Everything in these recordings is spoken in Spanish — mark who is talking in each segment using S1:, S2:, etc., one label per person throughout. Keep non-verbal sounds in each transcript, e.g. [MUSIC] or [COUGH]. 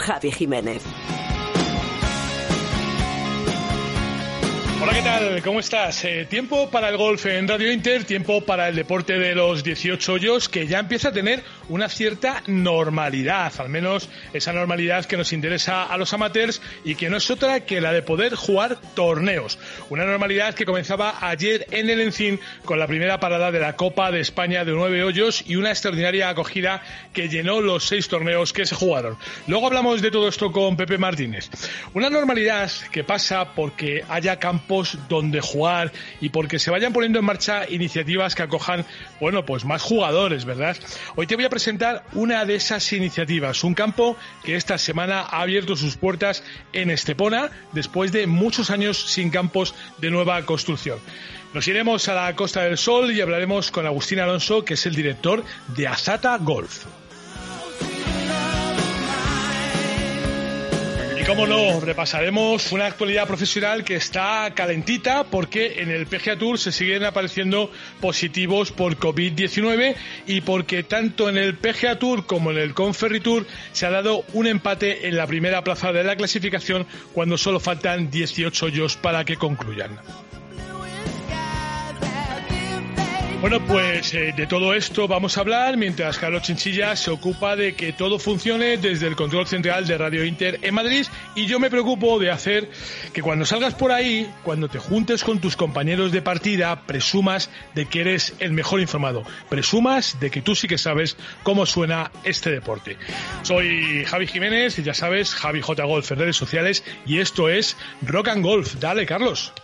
S1: Javi Jiménez.
S2: Hola, ¿qué tal? ¿Cómo estás? Eh, tiempo para el golf en Radio Inter, tiempo para el deporte de los 18 hoyos, que ya empieza a tener una cierta normalidad, al menos esa normalidad que nos interesa a los amateurs y que no es otra que la de poder jugar torneos. Una normalidad que comenzaba ayer en el Encín con la primera parada de la Copa de España de nueve hoyos y una extraordinaria acogida que llenó los seis torneos que se jugaron. Luego hablamos de todo esto con Pepe Martínez. Una normalidad que pasa porque haya campo donde jugar y porque se vayan poniendo en marcha iniciativas que acojan, bueno, pues más jugadores, ¿verdad? Hoy te voy a presentar una de esas iniciativas, un campo que esta semana ha abierto sus puertas en Estepona después de muchos años sin campos de nueva construcción. Nos iremos a la Costa del Sol y hablaremos con Agustín Alonso, que es el director de Azata Golf. Cómo no, repasaremos una actualidad profesional que está calentita porque en el PGA Tour se siguen apareciendo positivos por COVID-19 y porque tanto en el PGA Tour como en el Conferry Tour se ha dado un empate en la primera plaza de la clasificación cuando solo faltan 18 hoyos para que concluyan. Bueno, pues eh, de todo esto vamos a hablar mientras Carlos Chinchilla se ocupa de que todo funcione desde el control central de Radio Inter en Madrid y yo me preocupo de hacer que cuando salgas por ahí, cuando te juntes con tus compañeros de partida, presumas de que eres el mejor informado, presumas de que tú sí que sabes cómo suena este deporte. Soy Javi Jiménez y ya sabes, Javi J. Golf en redes sociales y esto es Rock and Golf. Dale, Carlos.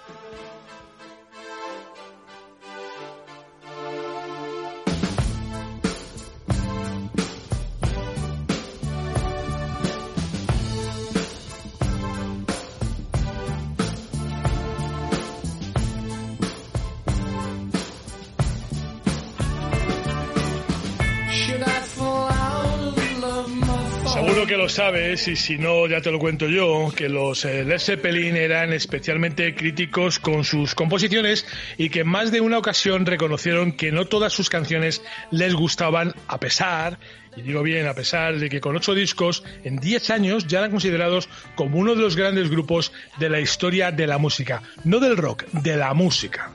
S2: Que lo sabes y si no ya te lo cuento yo, que los eh, Led Zeppelin eran especialmente críticos con sus composiciones y que en más de una ocasión reconocieron que no todas sus canciones les gustaban a pesar, y digo bien, a pesar de que con ocho discos en diez años ya eran considerados como uno de los grandes grupos de la historia de la música, no del rock, de la música.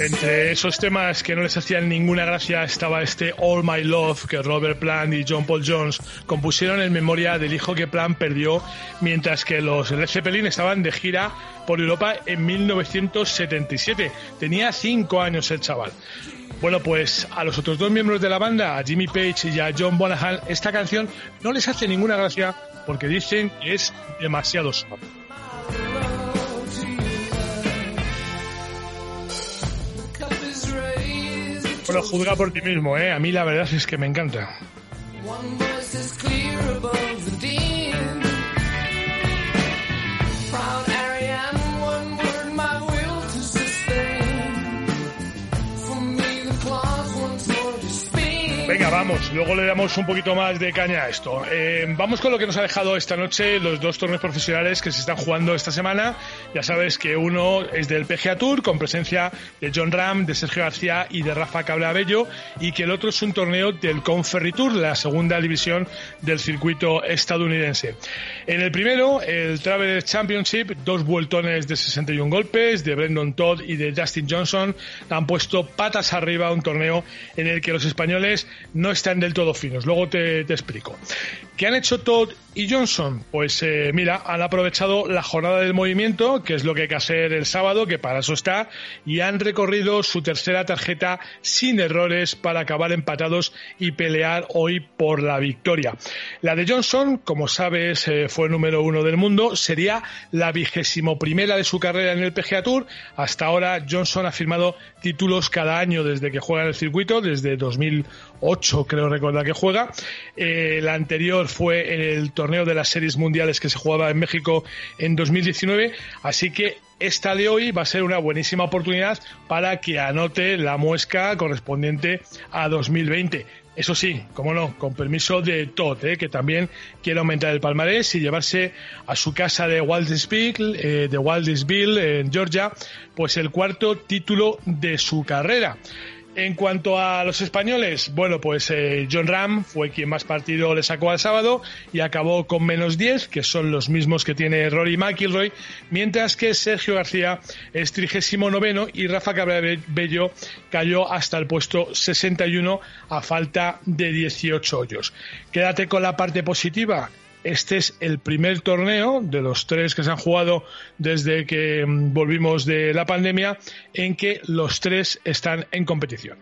S2: Entre esos temas que no les hacían ninguna gracia estaba este All My Love que Robert Plant y John Paul Jones compusieron en memoria del hijo que Plant perdió mientras que los Led Zeppelin estaban de gira por Europa en 1977. Tenía cinco años el chaval. Bueno, pues a los otros dos miembros de la banda, a Jimmy Page y a John Bonham, esta canción no les hace ninguna gracia porque dicen que es demasiado suave. Bueno, juzga por ti mismo, ¿eh? A mí la verdad es que me encanta. Venga, vamos, luego le damos un poquito más de caña a esto. Eh, vamos con lo que nos ha dejado esta noche los dos torneos profesionales que se están jugando esta semana. Ya sabes que uno es del PGA Tour con presencia de John Ram, de Sergio García y de Rafa Cableabello y que el otro es un torneo del Conferry Tour, la segunda división del circuito estadounidense. En el primero, el Travelers Championship, dos vueltones de 61 golpes de Brendan Todd y de Justin Johnson han puesto patas arriba un torneo en el que los españoles no están del todo finos. Luego te, explico. ¿Qué han hecho Todd y Johnson? Pues eh, mira, han aprovechado la jornada del movimiento, que es lo que hay que hacer el sábado, que para eso está, y han recorrido su tercera tarjeta sin errores para acabar empatados y pelear hoy por la victoria. La de Johnson, como sabes, eh, fue número uno del mundo, sería la vigésimo primera de su carrera en el PGA Tour. Hasta ahora Johnson ha firmado títulos cada año desde que juega en el circuito, desde 2008 creo recordar que juega. Eh, la anterior fue en el torneo de las series mundiales que se jugaba en México en 2019, así que esta de hoy va a ser una buenísima oportunidad para que anote la muesca correspondiente a 2020. Eso sí, como no, con permiso de Todd, ¿eh? que también quiere aumentar el palmarés y llevarse a su casa de Waldesville, eh, de Waldesville, en Georgia, pues el cuarto título de su carrera. En cuanto a los españoles, bueno, pues eh, John Ram fue quien más partido le sacó al sábado y acabó con menos 10, que son los mismos que tiene Rory McIlroy, mientras que Sergio García es trigésimo noveno y Rafa Cabrera Bello cayó hasta el puesto 61 a falta de 18 hoyos. Quédate con la parte positiva este es el primer torneo de los tres que se han jugado desde que mm, volvimos de la pandemia en que los tres están en competición.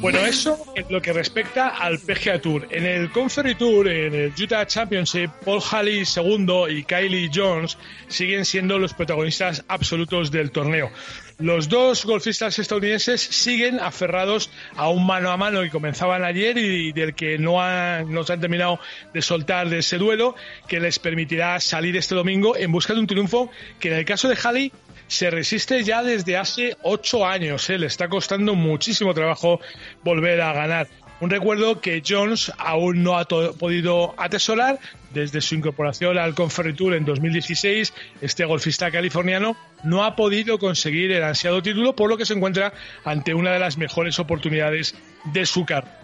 S2: Bueno, eso en lo que respecta al PGA Tour. En el Conferry Tour, en el Utah Championship, Paul Halley segundo y Kylie Jones siguen siendo los protagonistas absolutos del torneo. Los dos golfistas estadounidenses siguen aferrados a un mano a mano que comenzaban ayer y del que no, han, no se han terminado de soltar de ese duelo, que les permitirá salir este domingo en busca de un triunfo que en el caso de Halley se resiste ya desde hace ocho años. ¿eh? Le está costando muchísimo trabajo volver a ganar. Un recuerdo que Jones aún no ha podido atesorar desde su incorporación al Conferry Tour en 2016. Este golfista californiano no ha podido conseguir el ansiado título, por lo que se encuentra ante una de las mejores oportunidades de su carrera.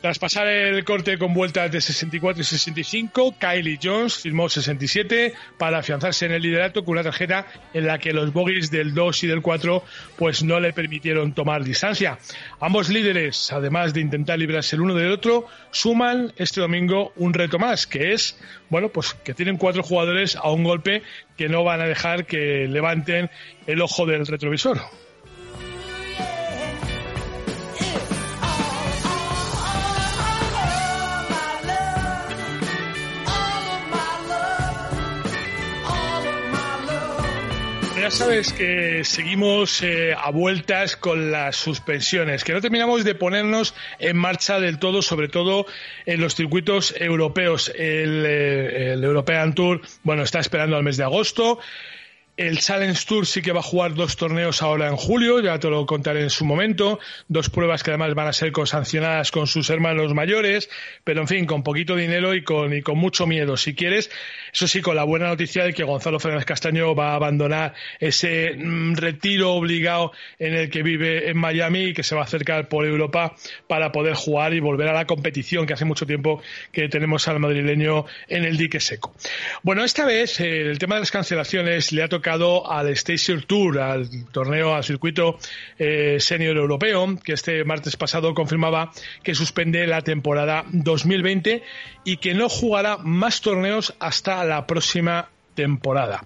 S2: Tras pasar el corte con vueltas de 64 y 65, Kylie Jones firmó 67 para afianzarse en el liderato con una tarjeta en la que los bogies del 2 y del 4 pues no le permitieron tomar distancia. Ambos líderes, además de intentar librarse el uno del otro, suman este domingo un reto más, que es, bueno, pues que tienen cuatro jugadores a un golpe que no van a dejar que levanten el ojo del retrovisor. Sabes que seguimos eh, a vueltas con las suspensiones, que no terminamos de ponernos en marcha del todo, sobre todo en los circuitos europeos. El, eh, el European Tour, bueno, está esperando al mes de agosto. El Challenge Tour sí que va a jugar dos torneos ahora en julio, ya te lo contaré en su momento. Dos pruebas que además van a ser sancionadas con sus hermanos mayores, pero en fin, con poquito dinero y con, y con mucho miedo. Si quieres, eso sí, con la buena noticia de que Gonzalo Fernández Castaño va a abandonar ese mm, retiro obligado en el que vive en Miami y que se va a acercar por Europa para poder jugar y volver a la competición, que hace mucho tiempo que tenemos al madrileño en el dique seco. Bueno, esta vez eh, el tema de las cancelaciones le ha tocado al Station Tour, al torneo, al circuito eh, senior europeo, que este martes pasado confirmaba que suspende la temporada 2020 y que no jugará más torneos hasta la próxima temporada.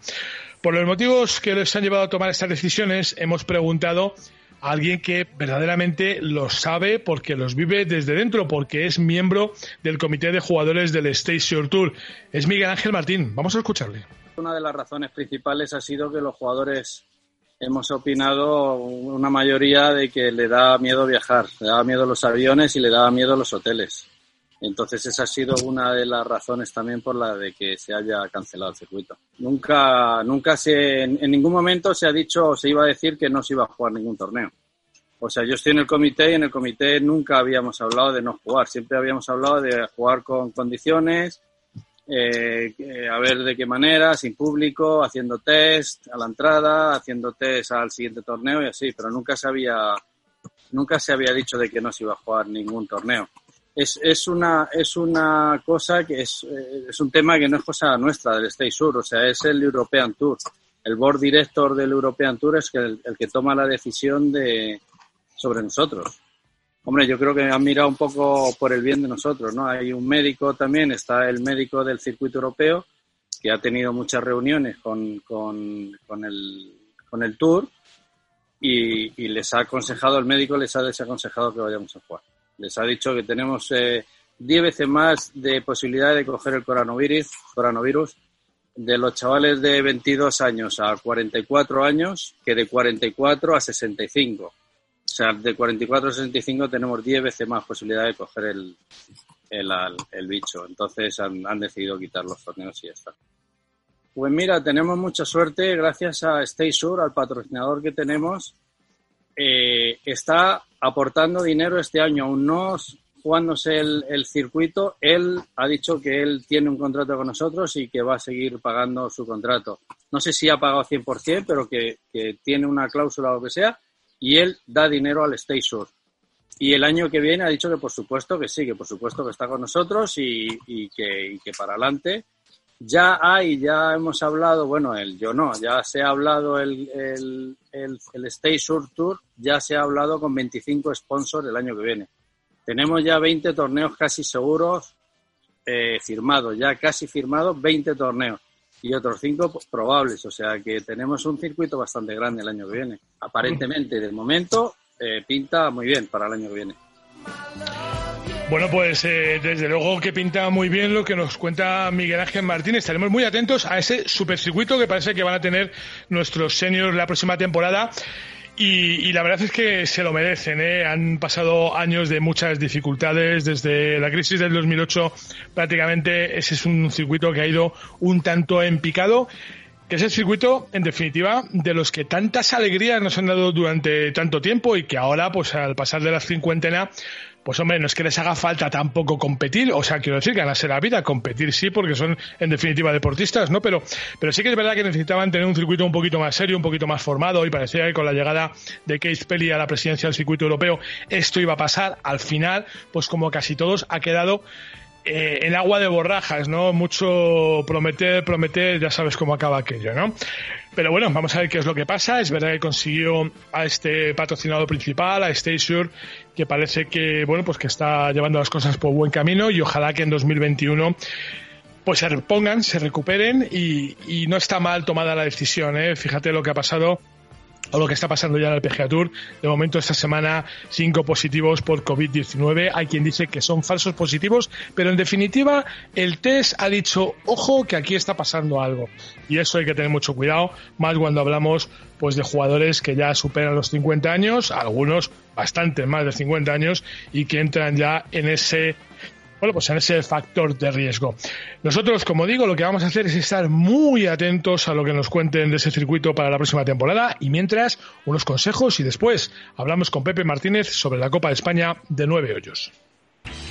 S2: Por los motivos que les han llevado a tomar estas decisiones, hemos preguntado a alguien que verdaderamente los sabe porque los vive desde dentro, porque es miembro del comité de jugadores del Station Tour. Es Miguel Ángel Martín. Vamos a escucharle.
S3: Una de las razones principales ha sido que los jugadores hemos opinado una mayoría de que le da miedo viajar, le da miedo los aviones y le da miedo los hoteles. Entonces esa ha sido una de las razones también por la de que se haya cancelado el circuito. Nunca, nunca se, en, ningún momento se ha dicho o se iba a decir que no se iba a jugar ningún torneo. O sea, yo estoy en el comité y en el comité nunca habíamos hablado de no jugar, siempre habíamos hablado de jugar con condiciones, eh, a ver de qué manera, sin público, haciendo test a la entrada, haciendo test al siguiente torneo y así, pero nunca se había, nunca se había dicho de que no se iba a jugar ningún torneo. Es, es una, es una cosa que es, eh, es un tema que no es cosa nuestra del State Sur, o sea, es el European Tour. el board director del European Tour es el, el que toma la decisión de sobre nosotros. Hombre, yo creo que han mirado un poco por el bien de nosotros, ¿no? Hay un médico también, está el médico del circuito europeo, que ha tenido muchas reuniones con, con, el, con el Tour y, les ha aconsejado, el médico les ha desaconsejado que vayamos a jugar. Les ha dicho que tenemos eh, 10 veces más de posibilidad de coger el coronavirus, coronavirus de los chavales de 22 años a 44 años que de 44 a 65. O sea, de 44 a 65 tenemos 10 veces más posibilidad de coger el, el, el bicho. Entonces han, han, decidido quitar los torneos y ya está. Pues mira, tenemos mucha suerte gracias a Stay Sur, al patrocinador que tenemos. Eh, está aportando dinero este año, aún no jugándose el, el, circuito. Él ha dicho que él tiene un contrato con nosotros y que va a seguir pagando su contrato. No sé si ha pagado 100%, pero que, que tiene una cláusula o lo que sea y él da dinero al Stay Sur. Y el año que viene ha dicho que por supuesto que sí, que por supuesto que está con nosotros y, y, que, y que, para adelante. Ya hay, ya hemos hablado, bueno, el yo no, ya se ha hablado el, el, el, el Stay Sur Tour, ya se ha hablado con 25 sponsors el año que viene. Tenemos ya 20 torneos casi seguros eh, firmados, ya casi firmados 20 torneos y otros cinco probables. O sea que tenemos un circuito bastante grande el año que viene. Aparentemente, de momento, eh, pinta muy bien para el año que viene.
S2: Bueno, pues eh, desde luego que pinta muy bien lo que nos cuenta Miguel Ángel Martínez. Estaremos muy atentos a ese supercircuito que parece que van a tener nuestros seniors la próxima temporada. Y, y, la verdad es que se lo merecen. ¿eh? Han pasado años de muchas dificultades. Desde la crisis del 2008 prácticamente ese es un circuito que ha ido un tanto en picado. Que es el circuito, en definitiva, de los que tantas alegrías nos han dado durante tanto tiempo y que ahora, pues al pasar de la cincuentena, pues hombre, no es que les haga falta tampoco competir, o sea, quiero decir, ganarse la vida, competir sí, porque son en definitiva deportistas, ¿no? Pero, pero sí que es verdad que necesitaban tener un circuito un poquito más serio, un poquito más formado, y parecía que con la llegada de Keith Pelly a la presidencia del circuito europeo, esto iba a pasar. Al final, pues como casi todos, ha quedado eh, en agua de borrajas, ¿no? Mucho prometer, prometer, ya sabes cómo acaba aquello, ¿no? Pero bueno, vamos a ver qué es lo que pasa. Es verdad que consiguió a este patrocinador principal, a Sure, que parece que, bueno, pues que está llevando las cosas por buen camino y ojalá que en 2021 pues se repongan, se recuperen y, y no está mal tomada la decisión, ¿eh? Fíjate lo que ha pasado o lo que está pasando ya en el PGA Tour. De momento, esta semana, cinco positivos por COVID-19. Hay quien dice que son falsos positivos, pero en definitiva, el test ha dicho, ojo, que aquí está pasando algo. Y eso hay que tener mucho cuidado, más cuando hablamos pues de jugadores que ya superan los 50 años, algunos bastante más de 50 años, y que entran ya en ese bueno, pues en ese factor de riesgo. Nosotros, como digo, lo que vamos a hacer es estar muy atentos a lo que nos cuenten de ese circuito para la próxima temporada y mientras, unos consejos y después hablamos con Pepe Martínez sobre la Copa de España de nueve hoyos.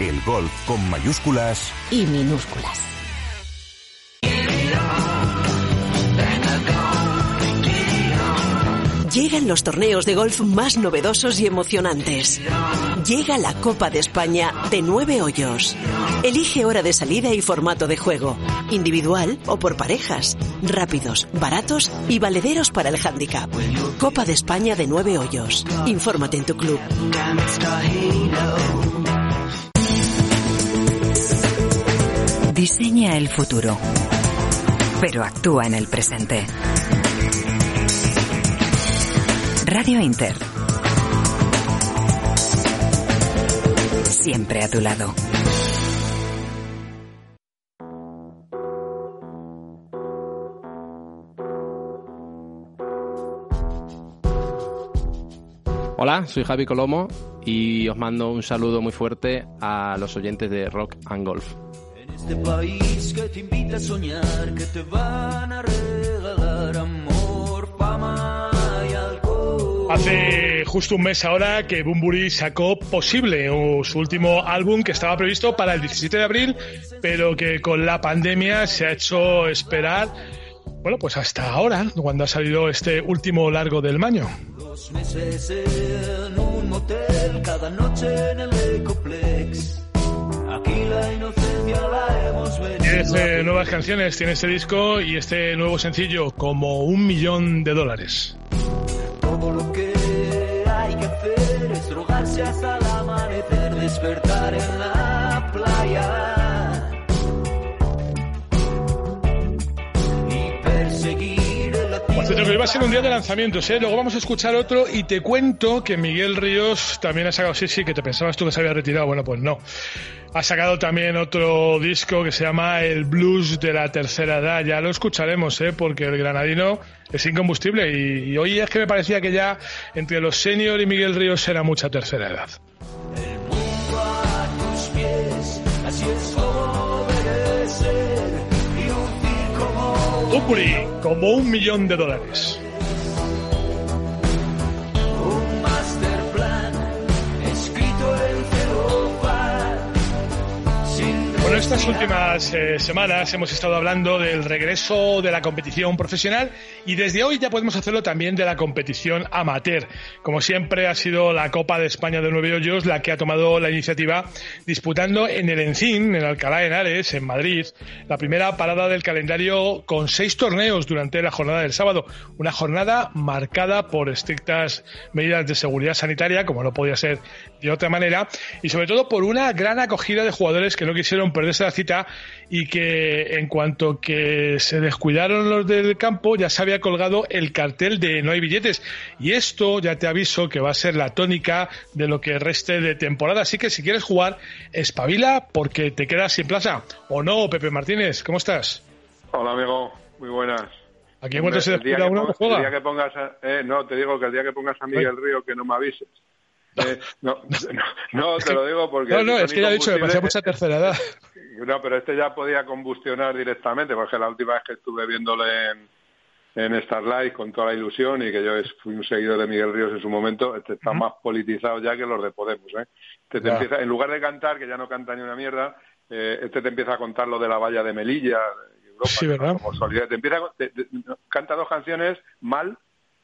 S4: El golf con mayúsculas
S5: y minúsculas.
S1: Llegan los torneos de golf más novedosos y emocionantes. Llega la Copa de España de nueve hoyos. Elige hora de salida y formato de juego. Individual o por parejas. Rápidos, baratos y valederos para el handicap. Copa de España de nueve hoyos. Infórmate en tu club.
S6: Diseña el futuro, pero actúa en el presente. Radio Inter. Siempre a tu lado.
S7: Hola, soy Javi Colomo y os mando un saludo muy fuerte a los oyentes de Rock and Golf.
S8: Este país que te invita a soñar, que te van a regalar amor, fama y alcohol.
S2: Hace justo un mes ahora que Bumburi sacó Posible, su último álbum que estaba previsto para el 17 de abril, pero que con la pandemia se ha hecho esperar, bueno, pues hasta ahora, cuando ha salido este último largo del maño.
S8: Dos meses en un motel, cada noche en el Ecoplex. Aquí la inocencia
S2: Diez eh, nuevas canciones tiene este disco y este nuevo sencillo, como un millón de dólares.
S8: Todo lo que hay que hacer es drogarse hasta el amanecer, despertar en la playa
S2: cierto, que va a ser un día de lanzamientos, ¿eh? Luego vamos a escuchar otro y te cuento que Miguel Ríos también ha sacado, sí, sí, que te pensabas tú que se había retirado. Bueno, pues no. Ha sacado también otro disco que se llama El Blues de la Tercera Edad. Ya lo escucharemos, ¿eh? Porque el granadino es incombustible y, y hoy es que me parecía que ya entre los senior y Miguel Ríos era mucha tercera edad.
S8: el
S2: Upuri, como un millón de dólares. Bueno, estas últimas eh, semanas hemos estado hablando del regreso de la competición profesional y desde hoy ya podemos hacerlo también de la competición amateur. Como siempre ha sido la Copa de España de Nueve Hoyos la que ha tomado la iniciativa disputando en el Encín, en Alcalá de Henares, en Madrid, la primera parada del calendario con seis torneos durante la jornada del sábado. Una jornada marcada por estrictas medidas de seguridad sanitaria, como no podía ser de otra manera, y sobre todo por una gran acogida de jugadores que no quisieron perderse la cita y que en cuanto que se descuidaron los del campo ya se había colgado el cartel de no hay billetes y esto ya te aviso que va a ser la tónica de lo que reste de temporada así que si quieres jugar espabila porque te quedas sin plaza o no Pepe Martínez ¿cómo estás?
S9: Hola amigo, muy buenas.
S2: Aquí en cuanto se descuida uno
S9: pon-
S2: no juega.
S9: El día que pongas, a- eh, no, te digo que el día que pongas a Miguel Río que no me avises. Eh, no, no, no, te lo digo porque...
S2: no, no, es que ya he dicho, me parecía mucha tercera edad. [LAUGHS]
S9: No, pero este ya podía combustionar directamente, porque la última vez que estuve viéndole en, en Starlight con toda la ilusión y que yo fui un seguidor de Miguel Ríos en su momento, este está más politizado ya que los de Podemos. ¿eh? Este te
S2: Ya.
S9: empieza, en lugar de cantar, que ya no canta ni una mierda, eh, este te empieza a contar lo de la valla de Melilla, Europa,
S2: Sí. ¿verdad?
S9: como solidaridad. Te empieza, te- te- canta dos canciones mal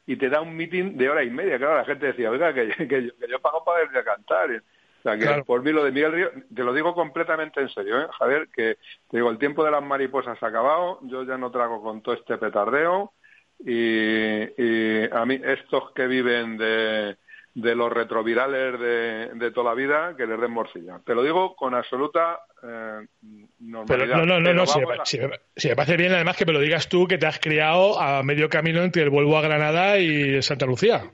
S9: y te da un meeting de hora y media. Claro, la gente decía, oiga, que, [LAUGHS] que yo, que yo pago para irme a cantar. O sea, que
S2: Claro.
S9: por mí lo de Miguel Río, te lo digo completamente en serio, ¿eh? Javier, que te digo, el tiempo de las mariposas ha acabado, yo ya no trago con todo este petardeo y, y a mí estos que viven de, de los retrovirales de, de toda la vida, que les den morcilla. Te lo digo con absoluta eh,
S2: Pero
S9: normalidad.
S2: no, no, no, no si, me,
S9: vamos a-
S2: si me- si me parece bien además que me lo digas tú que te has criado a medio camino entre el Vuelvo a Granada y Santa Lucía.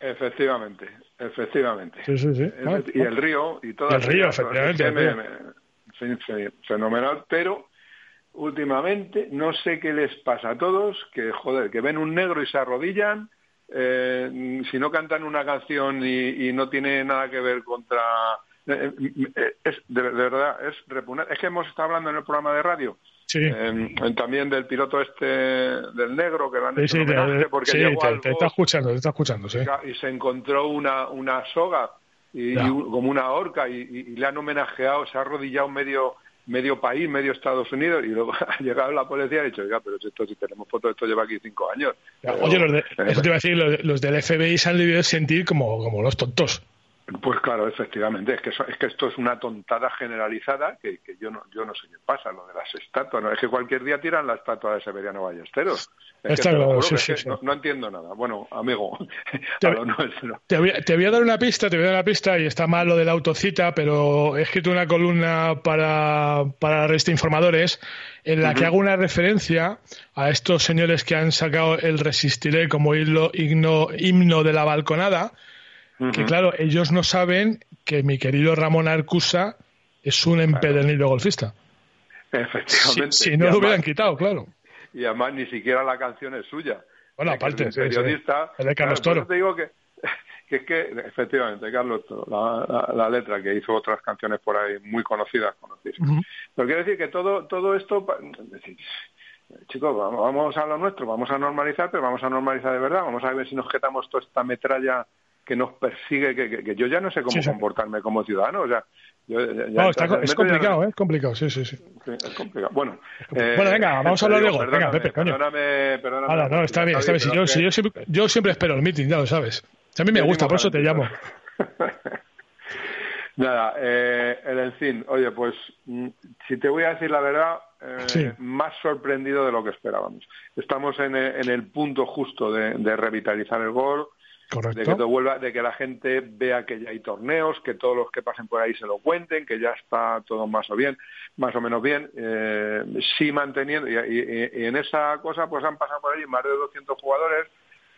S9: Efectivamente, efectivamente.
S2: Sí, sí, sí.
S9: Y el río y todo
S2: el río, efectivamente, el río.
S9: fenomenal pero últimamente no sé qué les pasa a todos que joder que ven un negro y se arrodillan eh, si no cantan una canción y, y no tiene nada que ver contra eh, eh, es de, de verdad es repugnante es que hemos estado hablando en el programa de radio
S2: Sí.
S9: eh, también del piloto este del negro que han
S2: Sí, sí,
S9: un
S2: te,
S9: homenaje porque
S2: sí,
S9: llegó
S2: te-
S9: al
S2: te
S9: box
S2: está escuchando, te está escuchando, sí.
S9: y se encontró una, una soga y, como una horca y le han homenajeado, se ha arrodillado medio medio país, medio Estados Unidos y luego [LAUGHS] ha llegado la policía y ha dicho, oiga, pero si esto si tenemos fotos, esto lleva aquí cinco años. Pero,
S2: Oye, los de, [LAUGHS] eso te iba a decir, los, los del FBI se han debido sentir como, como los tontos.
S9: Pues claro, efectivamente, es que, eso- es que esto es una tontada generalizada que, que yo no yo no sé qué pasa, lo de las estatuas, ¿no? es que cualquier día tiran la estatua de Severiano Ballesteros. Es
S2: Está
S9: que
S2: claro, sí, sí, sí.
S9: No, no entiendo nada. Bueno, amigo, [LAUGHS]
S2: Te-
S9: a.
S2: Te voy, a- te voy a dar una pista, te voy a dar una pista y está mal lo de la autocita, pero he escrito una columna para, para Resta Informadores en la que hago una referencia a estos señores que han sacado el Resistiré como himno, himno de la balconada, que claro, ellos no saben que mi querido Ramón Arcusa es un empedernido golfista. Si,
S9: Efectivamente.
S2: si no lo hubieran quitado, claro.
S9: y además ni siquiera la canción es suya.
S2: Bueno, aparte,
S9: es un
S2: sí, sí.
S9: periodista.
S2: De Carlos
S9: Claro,
S2: Toro.
S9: te digo que, [LAUGHS] que es que, efectivamente, Carlos Toro, la, la- la letra que hizo otras canciones por ahí muy conocidas, conocidas.
S2: Ujú.
S9: Pero quiero decir que todo todo esto, chicos, vamos, vamos a lo nuestro, vamos a normalizar, pero vamos a normalizar de verdad, vamos a ver si nos quitamos toda esta metralla que nos persigue, que, que- que yo ya no sé cómo
S2: Sí, sí.
S9: comportarme como ciudadano, o sea, yo, ya- ya
S2: No, está-
S9: entras en
S2: es
S9: ya
S2: complicado, ¿eh? Es complicado, sí, sí, sí.
S9: Sí, es complicado. Bueno,
S2: Bueno, venga, vamos a hablar de
S9: digo,
S2: gol. Venga,
S9: perdóname,
S2: Pepe, coño.
S9: Perdóname, perdóname.
S2: Ahora, no, está bien, está bien. Si yo, si yo, siempre, yo siempre espero el meeting, ya lo sabes. A mí me gusta, por eso te llamo. [LAUGHS]
S9: Nada, eh, el Encin, oye, pues mm, si te voy a decir la verdad, eh,
S2: Sí.
S9: más sorprendido de lo que esperábamos. Estamos en el, en el punto justo de, de revitalizar el gol, de que todo vuelva, de que la gente vea que ya hay torneos, que todos los que pasen por ahí se lo cuenten, que ya está todo más o bien, más o menos bien, eh, sí manteniendo y, y- y en esa cosa pues han pasado por ahí más de 200 jugadores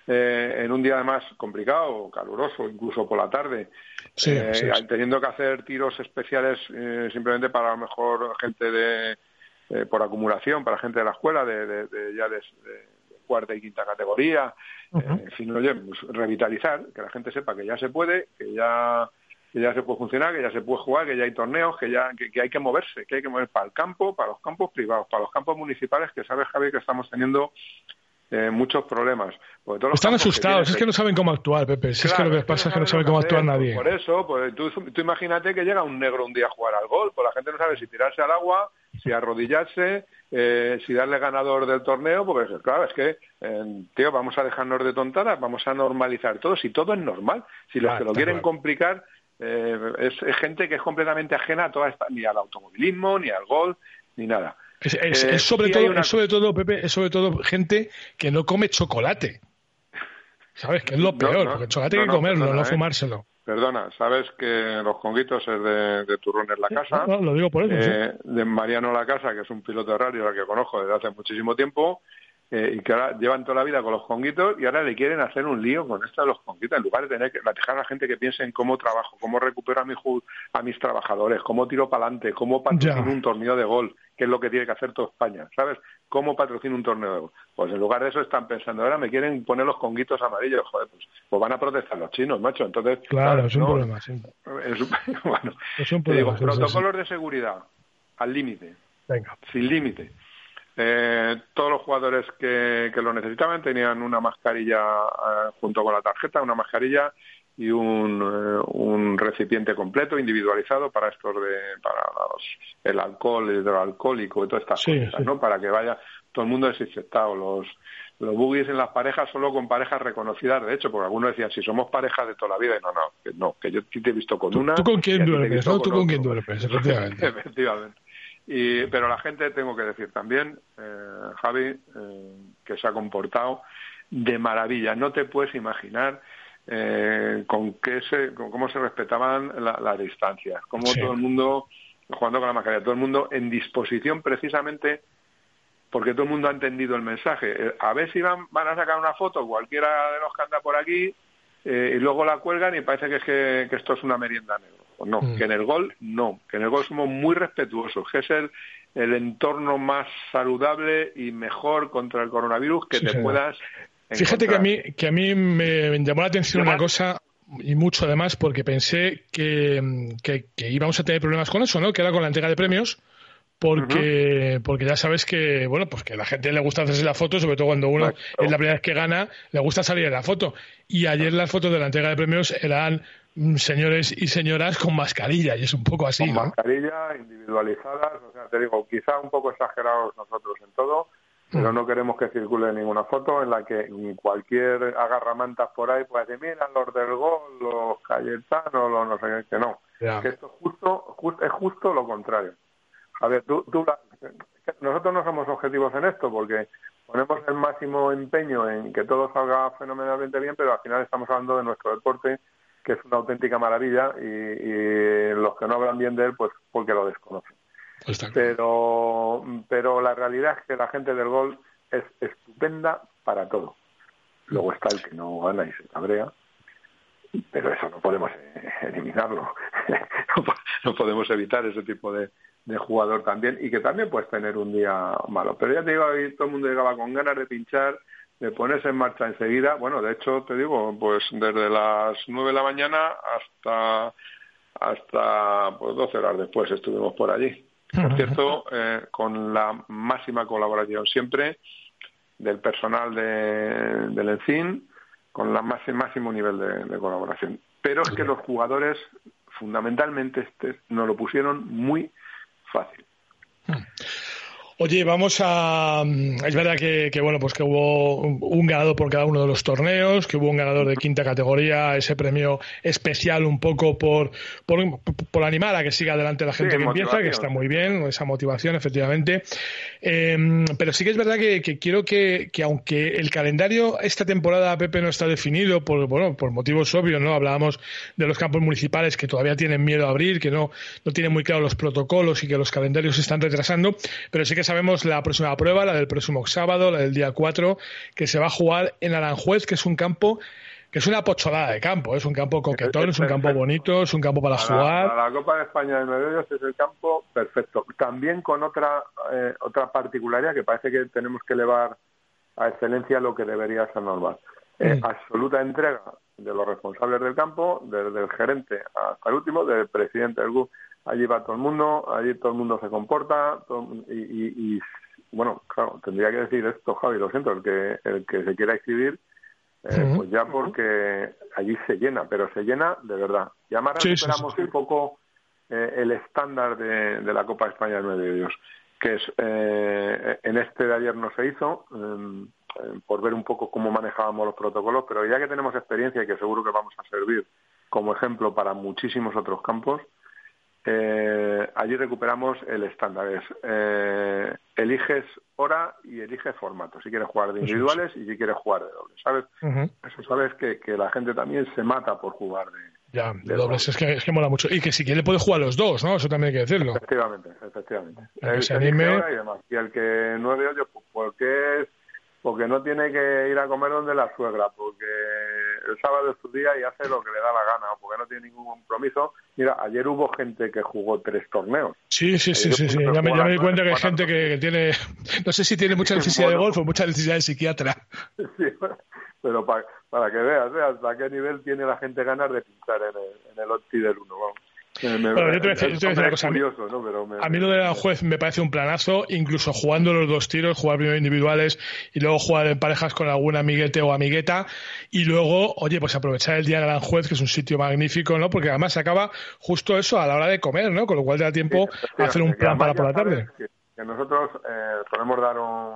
S9: eh, en un día además complicado, caluroso, incluso por la tarde,
S2: Sí,
S9: eh,
S2: sí, sí.
S9: teniendo que hacer tiros especiales eh, simplemente para a lo mejor gente de eh, por acumulación, para gente de la escuela, de, de- de- ya de cuarta y quinta categoría, eh, en fin, oye, pues, revitalizar, que la gente sepa que ya se puede, que ya que ya se puede funcionar, que ya se puede jugar, que ya hay torneos, que ya que, que hay que moverse, que hay que mover para el campo, para los campos privados, para los campos municipales, que sabes Javi que estamos teniendo eh, muchos problemas. Porque todos los
S2: Están
S9: que
S2: asustados, es que no saben cómo actuar, Pepe. Si es que lo que pasa es que no saben cómo actuar
S9: hacer.
S2: nadie.
S9: Por eso, pues, tú, tú imagínate que llega un negro un día a jugar al gol, pues la gente no sabe si tirarse al agua, si arrodillarse, eh, si darle ganador del torneo, porque claro, es que, eh, tío, vamos a dejarnos de tontadas, vamos a normalizar todo, si todo es normal, si los
S2: Ah,
S9: que lo quieren
S2: claro.
S9: complicar eh, es, es gente que es completamente ajena a toda esta, ni al automovilismo, ni al gol, ni nada.
S2: Es, es-
S9: Eh,
S2: es sobre todo,
S9: una-
S2: es sobre todo, Pepe, es sobre todo gente que no come chocolate. ¿Sabes? Que es lo
S9: No,
S2: peor,
S9: no,
S2: porque el chocolate
S9: no,
S2: hay que
S9: no,
S2: comerlo, no fumárselo.
S9: Perdona, sabes que los conguitos es de, de Turrón en la casa.
S2: No, lo digo por eso. sí.
S9: eh, de Mariano La Casa, que es un piloto de rally al que conozco desde hace muchísimo tiempo, eh, y que ahora llevan toda la vida con los conguitos y ahora le quieren hacer un lío con esto de los conguitos, en lugar de tener que dejar a la gente que piense en cómo trabajo, cómo recupero a, mi a mis trabajadores, cómo tiro para adelante, cómo patrocino
S2: Ya.
S9: un torneo de gol, que es lo que tiene que hacer toda España, ¿sabes? ¿Cómo patrocino un torneo de gol? Pues en lugar de eso están pensando, ahora me quieren poner los conguitos amarillos, joder, pues, pues van a protestar los chinos, macho. Entonces,
S2: Claro, es un
S9: no,
S2: problema, sí.
S9: es [LAUGHS] bueno,
S2: Es un
S9: te digo,
S2: problema. sí, sí.
S9: protocolos de seguridad al límite, sin límite. Eh, todos los jugadores que, que lo necesitaban tenían una mascarilla eh, junto con la tarjeta, una mascarilla y un, eh, un recipiente completo individualizado para estos de para los, el alcohol, el hidroalcohólico y todas estas
S2: Sí,
S9: cosas,
S2: sí.
S9: ¿no? Para que vaya todo el mundo desinfectado. Los los boogies en las parejas solo con parejas reconocidas, de hecho, porque algunos decían si somos parejas de toda la vida y no, no, que no, que yo te he visto con una.
S2: ¿Tú con quién duermes, no? Tú con
S9: otro.
S2: quién duermes, efectivamente. [LAUGHS]
S9: Efectivamente. Y, pero la gente, tengo que decir también, eh, Javi, eh, que se ha comportado de maravilla. No te puedes imaginar eh, con qué se, con cómo se respetaban la- las distancias, cómo
S2: Sí.
S9: todo el mundo jugando con la mascarilla, todo el mundo en disposición precisamente porque todo el mundo ha entendido el mensaje. Eh, A ver si van, van a sacar una foto cualquiera de los que anda por aquí eh, y luego la cuelgan y parece que es que, que esto es una merienda negro. Pues no,
S2: Mm.
S9: que en el gol no, que en el gol somos muy respetuosos, que es el, el entorno más saludable y mejor contra el coronavirus que
S2: Sí,
S9: te
S2: señor.
S9: puedas
S2: Fíjate que a
S9: encontrar.
S2: mí, que a mí me, llamó la atención una cosa y mucho además porque pensé que, que, que íbamos a tener problemas con eso, ¿no? Que era con la entrega de premios. Porque, porque ya sabes que, bueno, pues que a la gente le gusta hacerse la foto, sobre todo cuando uno es la primera vez que gana, le gusta salir en la foto. Y ayer las fotos de la entrega de premios eran señores y señoras con mascarilla, y es un poco así,
S9: con
S2: ¿no?
S9: mascarilla, individualizadas, o sea, te digo, quizá un poco exagerados nosotros en todo, pero no queremos que circule ninguna foto en la que cualquier agarramantas por ahí pueda decir, mira, los del gol, los Cayetanos, los no sé qué, que no. Que esto es justo, ju- es justo lo contrario. A ver, tú, tú la- nosotros no somos objetivos en esto porque ponemos el máximo empeño en que todo salga fenomenalmente bien, pero al final estamos hablando de nuestro deporte, que es una auténtica maravilla, y, y los que no hablan bien de él, pues porque lo desconocen.
S2: Pues.
S9: Pero, pero la realidad es que la gente del gol es estupenda para todo. Luego está el que no gana y se cabrea, pero eso no podemos eliminarlo. [LAUGHS] no, po- no podemos evitar ese tipo de, de jugador también y que también puedes tener un día malo. Pero ya te digo, ahí todo el mundo llegaba con ganas de pinchar, de ponerse en marcha enseguida. Bueno, de hecho, te digo, pues desde las nueve de la mañana hasta hasta pues 12 horas después estuvimos por allí. Por cierto, eh, con la máxima colaboración siempre del personal de, del ENCIN, con el máximo, máximo nivel de, de colaboración. Pero es que los jugadores, fundamentalmente, este, nos lo pusieron muy fácil.
S2: Oye, vamos a. Es verdad que, que, bueno, pues que hubo un ganador por cada uno de los torneos, que hubo un ganador de quinta categoría, ese premio especial un poco por, por, por animar a que siga adelante la gente
S9: Sí,
S2: que empieza, que está muy bien, esa motivación, efectivamente. Eh, pero sí que es verdad que, que quiero que, que, aunque el calendario esta temporada, Pepe, no está definido por, bueno, por motivos obvios, ¿no? Hablábamos de los campos municipales que todavía tienen miedo a abrir, que no, no tienen muy claro los protocolos y que los calendarios se están retrasando, pero sí que sabemos la próxima prueba, la del próximo sábado, la del día 4, que se va a jugar en Aranjuez, que es un campo que es una pocholada de campo, es un campo coquetón, es un campo bonito, es un campo para
S9: Para,
S2: jugar.
S9: para la Copa de España de Hoyos es el campo perfecto. También con otra eh, otra particularidad que parece que tenemos que elevar a excelencia lo que debería ser normal. Eh,
S2: Mm.
S9: Absoluta entrega de los responsables del campo, desde el gerente hasta el último, del presidente del club. Allí va todo el mundo, allí todo el mundo se comporta todo- y, y- y, bueno, claro, tendría que decir esto, Javi, lo siento, el que el que se quiera inscribir eh, pues ya porque allí se llena, pero se llena de verdad. Ya más
S2: Sí, sí, sí.
S9: recuperamos un poco eh, el estándar de, de la Copa de España de Nueve Hoyos, que es eh, en este de ayer no se hizo, eh, eh, por ver un poco cómo manejábamos los protocolos, pero ya que tenemos experiencia y que seguro que vamos a servir como ejemplo para muchísimos otros campos, eh, allí recuperamos el estándar. Es, eh, eliges hora y eliges formato. Si quieres jugar de individuales y si quieres jugar de doble. ¿Sabes? Eso sabes que, que la gente también se mata por jugar de.
S2: Ya, de
S9: de
S2: dobles, es que, es que mola mucho. Y que si quiere puede jugar los dos, ¿no? Eso también hay que decirlo.
S9: Efectivamente, efectivamente.
S2: El que se anime-
S9: y demás. Y el que nueve hoyos, pues porque es porque no tiene que ir a comer donde la suegra, porque el sábado es su día y hace lo que le da la gana, porque no tiene ningún compromiso. Mira, ayer hubo gente que jugó tres torneos.
S2: Sí, sí, sí, sí, sí. Ya me, ya me di cuenta que hay gente que, que tiene, no sé si tiene mucha [LAUGHS] necesidad de golf o mucha necesidad de psiquiatra. [LAUGHS]
S9: Sí, pero pa- para que veas ¿eh? hasta qué nivel tiene la gente ganas de pinchar en el, en el del 1. Vamos. Me- me-
S2: Bueno, yo te voy a decir- una cosa, mí-
S9: curioso, ¿no? Pero me-
S2: A mí lo de Aranjuez me parece un planazo, incluso jugando los dos tiros, jugar primero individuales y luego jugar en parejas con algún amiguete o amigueta y luego, oye, pues aprovechar el día en Aranjuez, que es un sitio magnífico, ¿no? Porque además se acaba justo eso a la hora de comer, ¿no? Con lo cual te da tiempo a hacer un plan para por la tarde.
S9: sabes Que, que nosotros eh, solemos dar un,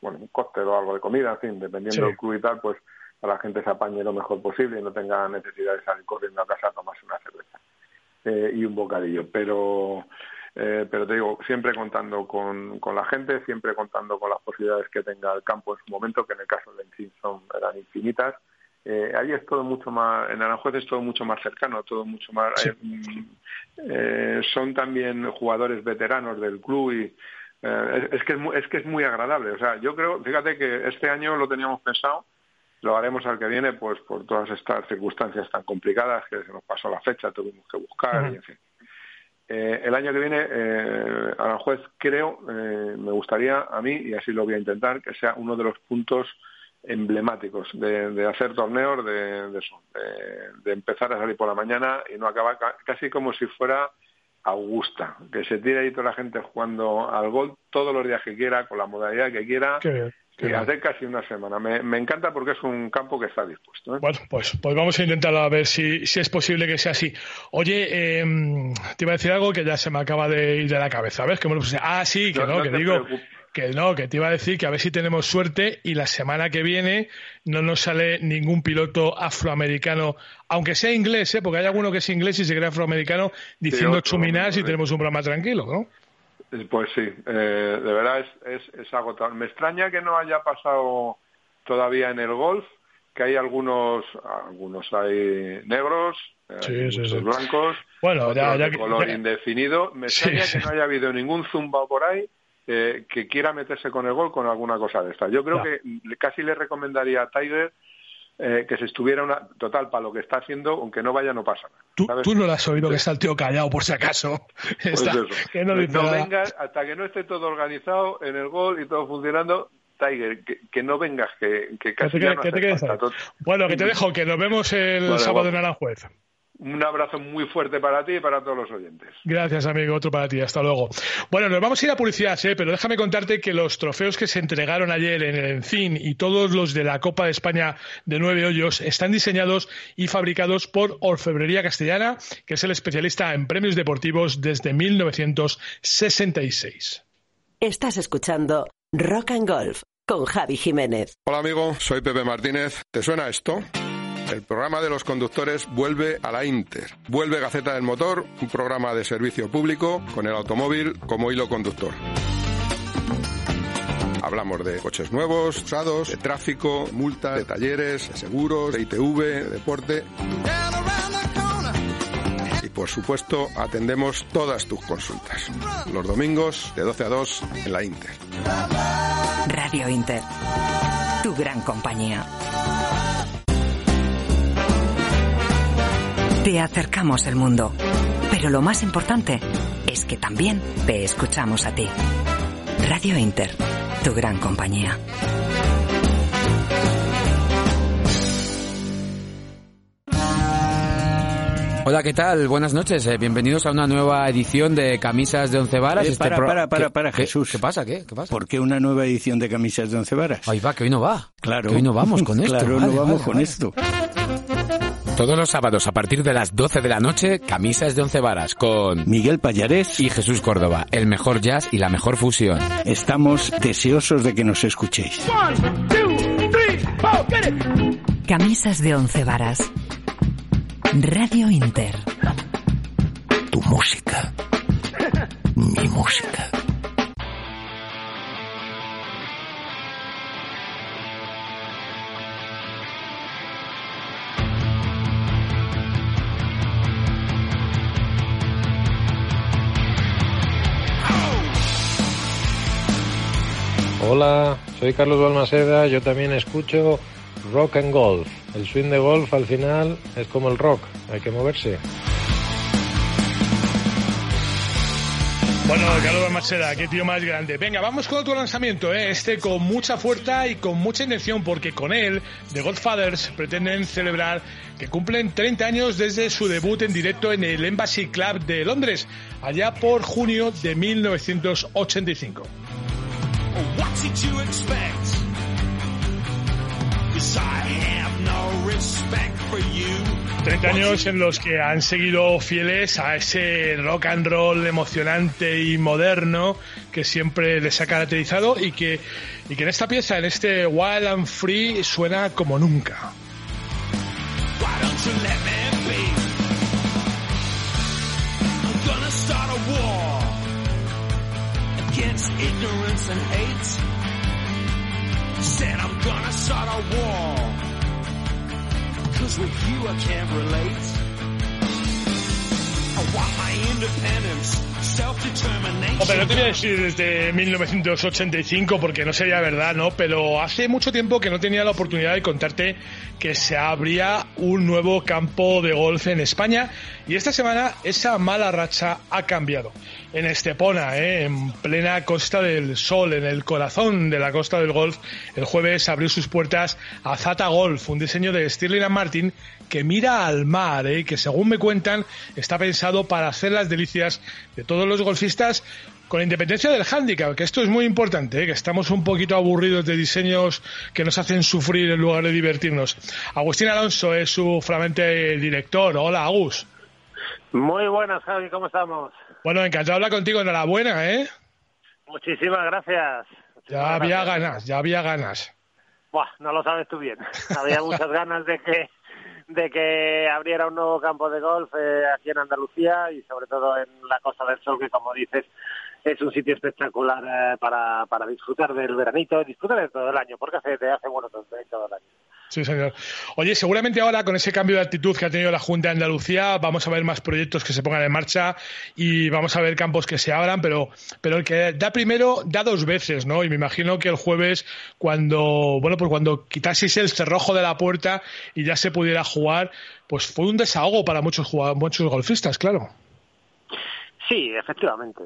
S9: bueno, un cóctel o algo de comida, en fin, dependiendo
S2: Sí.
S9: del club y tal, pues para la gente se apañe lo mejor posible y no tenga necesidad de salir corriendo a casa a tomarse una cerveza eh, y un bocadillo. Pero eh, pero te digo, siempre contando con, con la gente, siempre contando con las posibilidades que tenga el campo en su momento, que en el caso del Encin son eran infinitas. Eh, ahí es todo mucho más, en Aranjuez es todo mucho más cercano, todo mucho más. Eh, mm, eh, son también jugadores veteranos del club y es, es que es, muy, es que es muy agradable. O sea, yo creo, fíjate que este año lo teníamos pensado, lo haremos al que viene, pues por todas estas circunstancias tan complicadas que se nos pasó la fecha, tuvimos que buscar y en fin. Eh, el año que viene, eh, Aranjuez, creo, eh, me gustaría a mí, y así lo voy a intentar, que sea uno de los puntos emblemáticos de, de hacer torneos, de, de de, de empezar a salir por la mañana y no acabar ca- casi como si fuera Augusta, que se tire ahí toda la gente jugando al gol todos los días que quiera, con la modalidad que quiera,
S2: Bien.
S9: hacer casi una semana. Me, me encanta porque es un campo que está dispuesto. ¿eh?
S2: Bueno, pues, pues vamos a intentarlo a ver si, si es posible que sea así. Oye, eh, te iba a decir algo que ya se me acaba de ir de la cabeza, ¿ves? Que me lo puse- Ah, sí, que
S9: No-
S2: no,
S9: no
S2: que digo
S9: preocupes.
S2: que no, que te iba a decir que a ver si tenemos suerte y la semana que viene no nos sale ningún piloto afroamericano, aunque sea inglés, ¿eh? Porque hay alguno que es inglés y se cree afroamericano diciendo
S9: otro,
S2: chuminás y tenemos un programa tranquilo, ¿no?
S9: Pues sí, eh, de verdad es, es, es agotador. Me extraña que no haya pasado todavía en el golf, que hay algunos, algunos hay negros, eh,
S2: Sí,
S9: hay
S2: sí,
S9: muchos
S2: sí.
S9: blancos,
S2: Bueno, ya-
S9: otros
S2: ya
S9: de
S2: que-
S9: color
S2: ya-
S9: indefinido. Me extraña que no haya habido ningún zumbao por ahí eh, que quiera meterse con el gol con alguna cosa de esta. Yo creo que casi le recomendaría a Tiger eh, que se estuviera una total para lo que está haciendo, aunque no vaya no pasa nada.
S2: Tú, no lo has oído que está el tío callado, por si acaso.
S9: Pues
S2: Está- que no
S9: No vengas hasta que no esté todo organizado en el gol y todo funcionando. Tiger, que, que no vengas, que, que
S2: Que
S9: casi
S2: te,
S9: no
S2: te
S9: falta.
S2: Bueno, que te dejo, que nos vemos el
S9: Vale,
S2: sábado
S9: guapo.
S2: en Aranjuez.
S10: Un abrazo muy fuerte para ti y para todos los oyentes.
S2: Gracias, amigo. Otro para ti. Hasta luego. Bueno, nos vamos a ir a publicidad, ¿eh? pero déjame contarte que los trofeos que se entregaron ayer en el Encin y todos los de la Copa de España de Nueve Hoyos están diseñados y fabricados por Orfebrería Castellana, que es el especialista en premios deportivos desde 1966.
S1: Estás escuchando Rock and Golf con Javi Jiménez.
S10: Hola amigo, soy Pepe Martínez. ¿Te suena esto? El programa de los conductores vuelve a la Inter. Vuelve Gaceta del Motor, un programa de servicio público con el automóvil como hilo conductor. Hablamos de coches nuevos, usados, de tráfico, multas, de talleres, de seguros, de ITV, de deporte. Y por supuesto, atendemos todas tus consultas. Los domingos de 12 a 2 en la Inter.
S6: Radio Inter. Tu gran compañía. Te acercamos el mundo. Pero lo más importante es que también te escuchamos a ti. Radio Inter. Tu gran compañía.
S11: Hola, ¿qué tal? Buenas noches. eh, bienvenidos a una nueva edición de Camisas de Once Varas.
S12: Eh, para,
S11: pro-
S12: para, para,
S11: ¿Qué-
S12: para,
S11: qué-
S12: Jesús.
S11: ¿Qué pasa? ¿Qué? ¿Qué pasa?
S12: ¿Por qué una nueva edición de Camisas de Once Varas?
S11: Ahí va, que hoy no va.
S12: Claro.
S11: Que hoy no vamos con [LAUGHS] esto.
S12: Claro,
S11: Vale,
S12: no vamos
S11: vale,
S12: con
S11: vale.
S12: esto.
S11: Todos los sábados a partir de las 12 de la noche, Camisas de Once Varas con
S12: Miguel Payares
S11: y Jesús Córdoba, el mejor jazz y la mejor fusión.
S12: Estamos deseosos de que nos escuchéis.
S6: Camisas de Once Varas. Radio Inter.
S12: Tu música. Mi música.
S13: Hola, soy Carlos Balmaseda, yo también escucho rock and golf. El swing de golf al final es como el rock, hay que moverse.
S2: Bueno, Carlos Balmaceda, qué tío más grande. Venga, vamos con otro lanzamiento, ¿eh? este con mucha fuerza y con mucha intención, porque con él, The Godfathers pretenden celebrar que cumplen 30 años desde su debut en directo en el Embassy Club de Londres, allá por junio de 1985.
S14: What did you expect? 'Cause I have no respect for you.
S2: 30 años en los que han seguido fieles a ese rock and roll emocionante y moderno que siempre les ha caracterizado y que, y que en esta pieza, en este Wild and Free, suena como nunca.
S14: Why don't you let me ignorance and hate. Said I'm gonna start a war. Cause with you I can't relate. I want my independence.
S2: Hombre, no te voy a decir desde 1985 porque no sería verdad, ¿no? Pero hace mucho tiempo que no tenía la oportunidad de contarte que se abría un nuevo campo de golf en España y esta semana esa mala racha ha cambiado. En Estepona, ¿eh? en plena Costa del Sol, en el corazón de la Costa del Golf, el jueves abrió sus puertas Azata Golf, un diseño de Stirling Martin que mira al mar, ¿eh? que según me cuentan está pensado para hacer las delicias de todos los golfistas con independencia del handicap, que esto es muy importante, ¿eh? que estamos un poquito aburridos de diseños que nos hacen sufrir en lugar de divertirnos. Agustín Alonso es su flamante director. Hola, Agus.
S15: Muy buenas, Javi, ¿cómo estamos?
S2: Bueno, encantado de hablar contigo. Enhorabuena, ¿eh?
S15: Muchísimas gracias.
S2: Ya había ganas, ya había ganas.
S15: Buah, no lo sabes tú bien. Había [LAUGHS] muchas ganas de que de que abriera un nuevo campo de golf eh, aquí en Andalucía y sobre todo en la Costa del Sol, que como dices es un sitio espectacular eh, para, para disfrutar del veranito, disfrutar de todo el año, porque hace, te hace bueno todo, todo el año.
S2: Sí, señor. Oye, seguramente ahora con ese cambio de actitud que ha tenido la Junta de Andalucía vamos a ver más proyectos que se pongan en marcha y vamos a ver campos que se abran, pero, pero el que da primero da dos veces, ¿no? Y me imagino que el jueves, cuando, bueno, pues cuando quitaseis el cerrojo de la puerta y ya se pudiera jugar, pues fue un desahogo para muchos muchos golfistas, claro.
S15: Sí, efectivamente.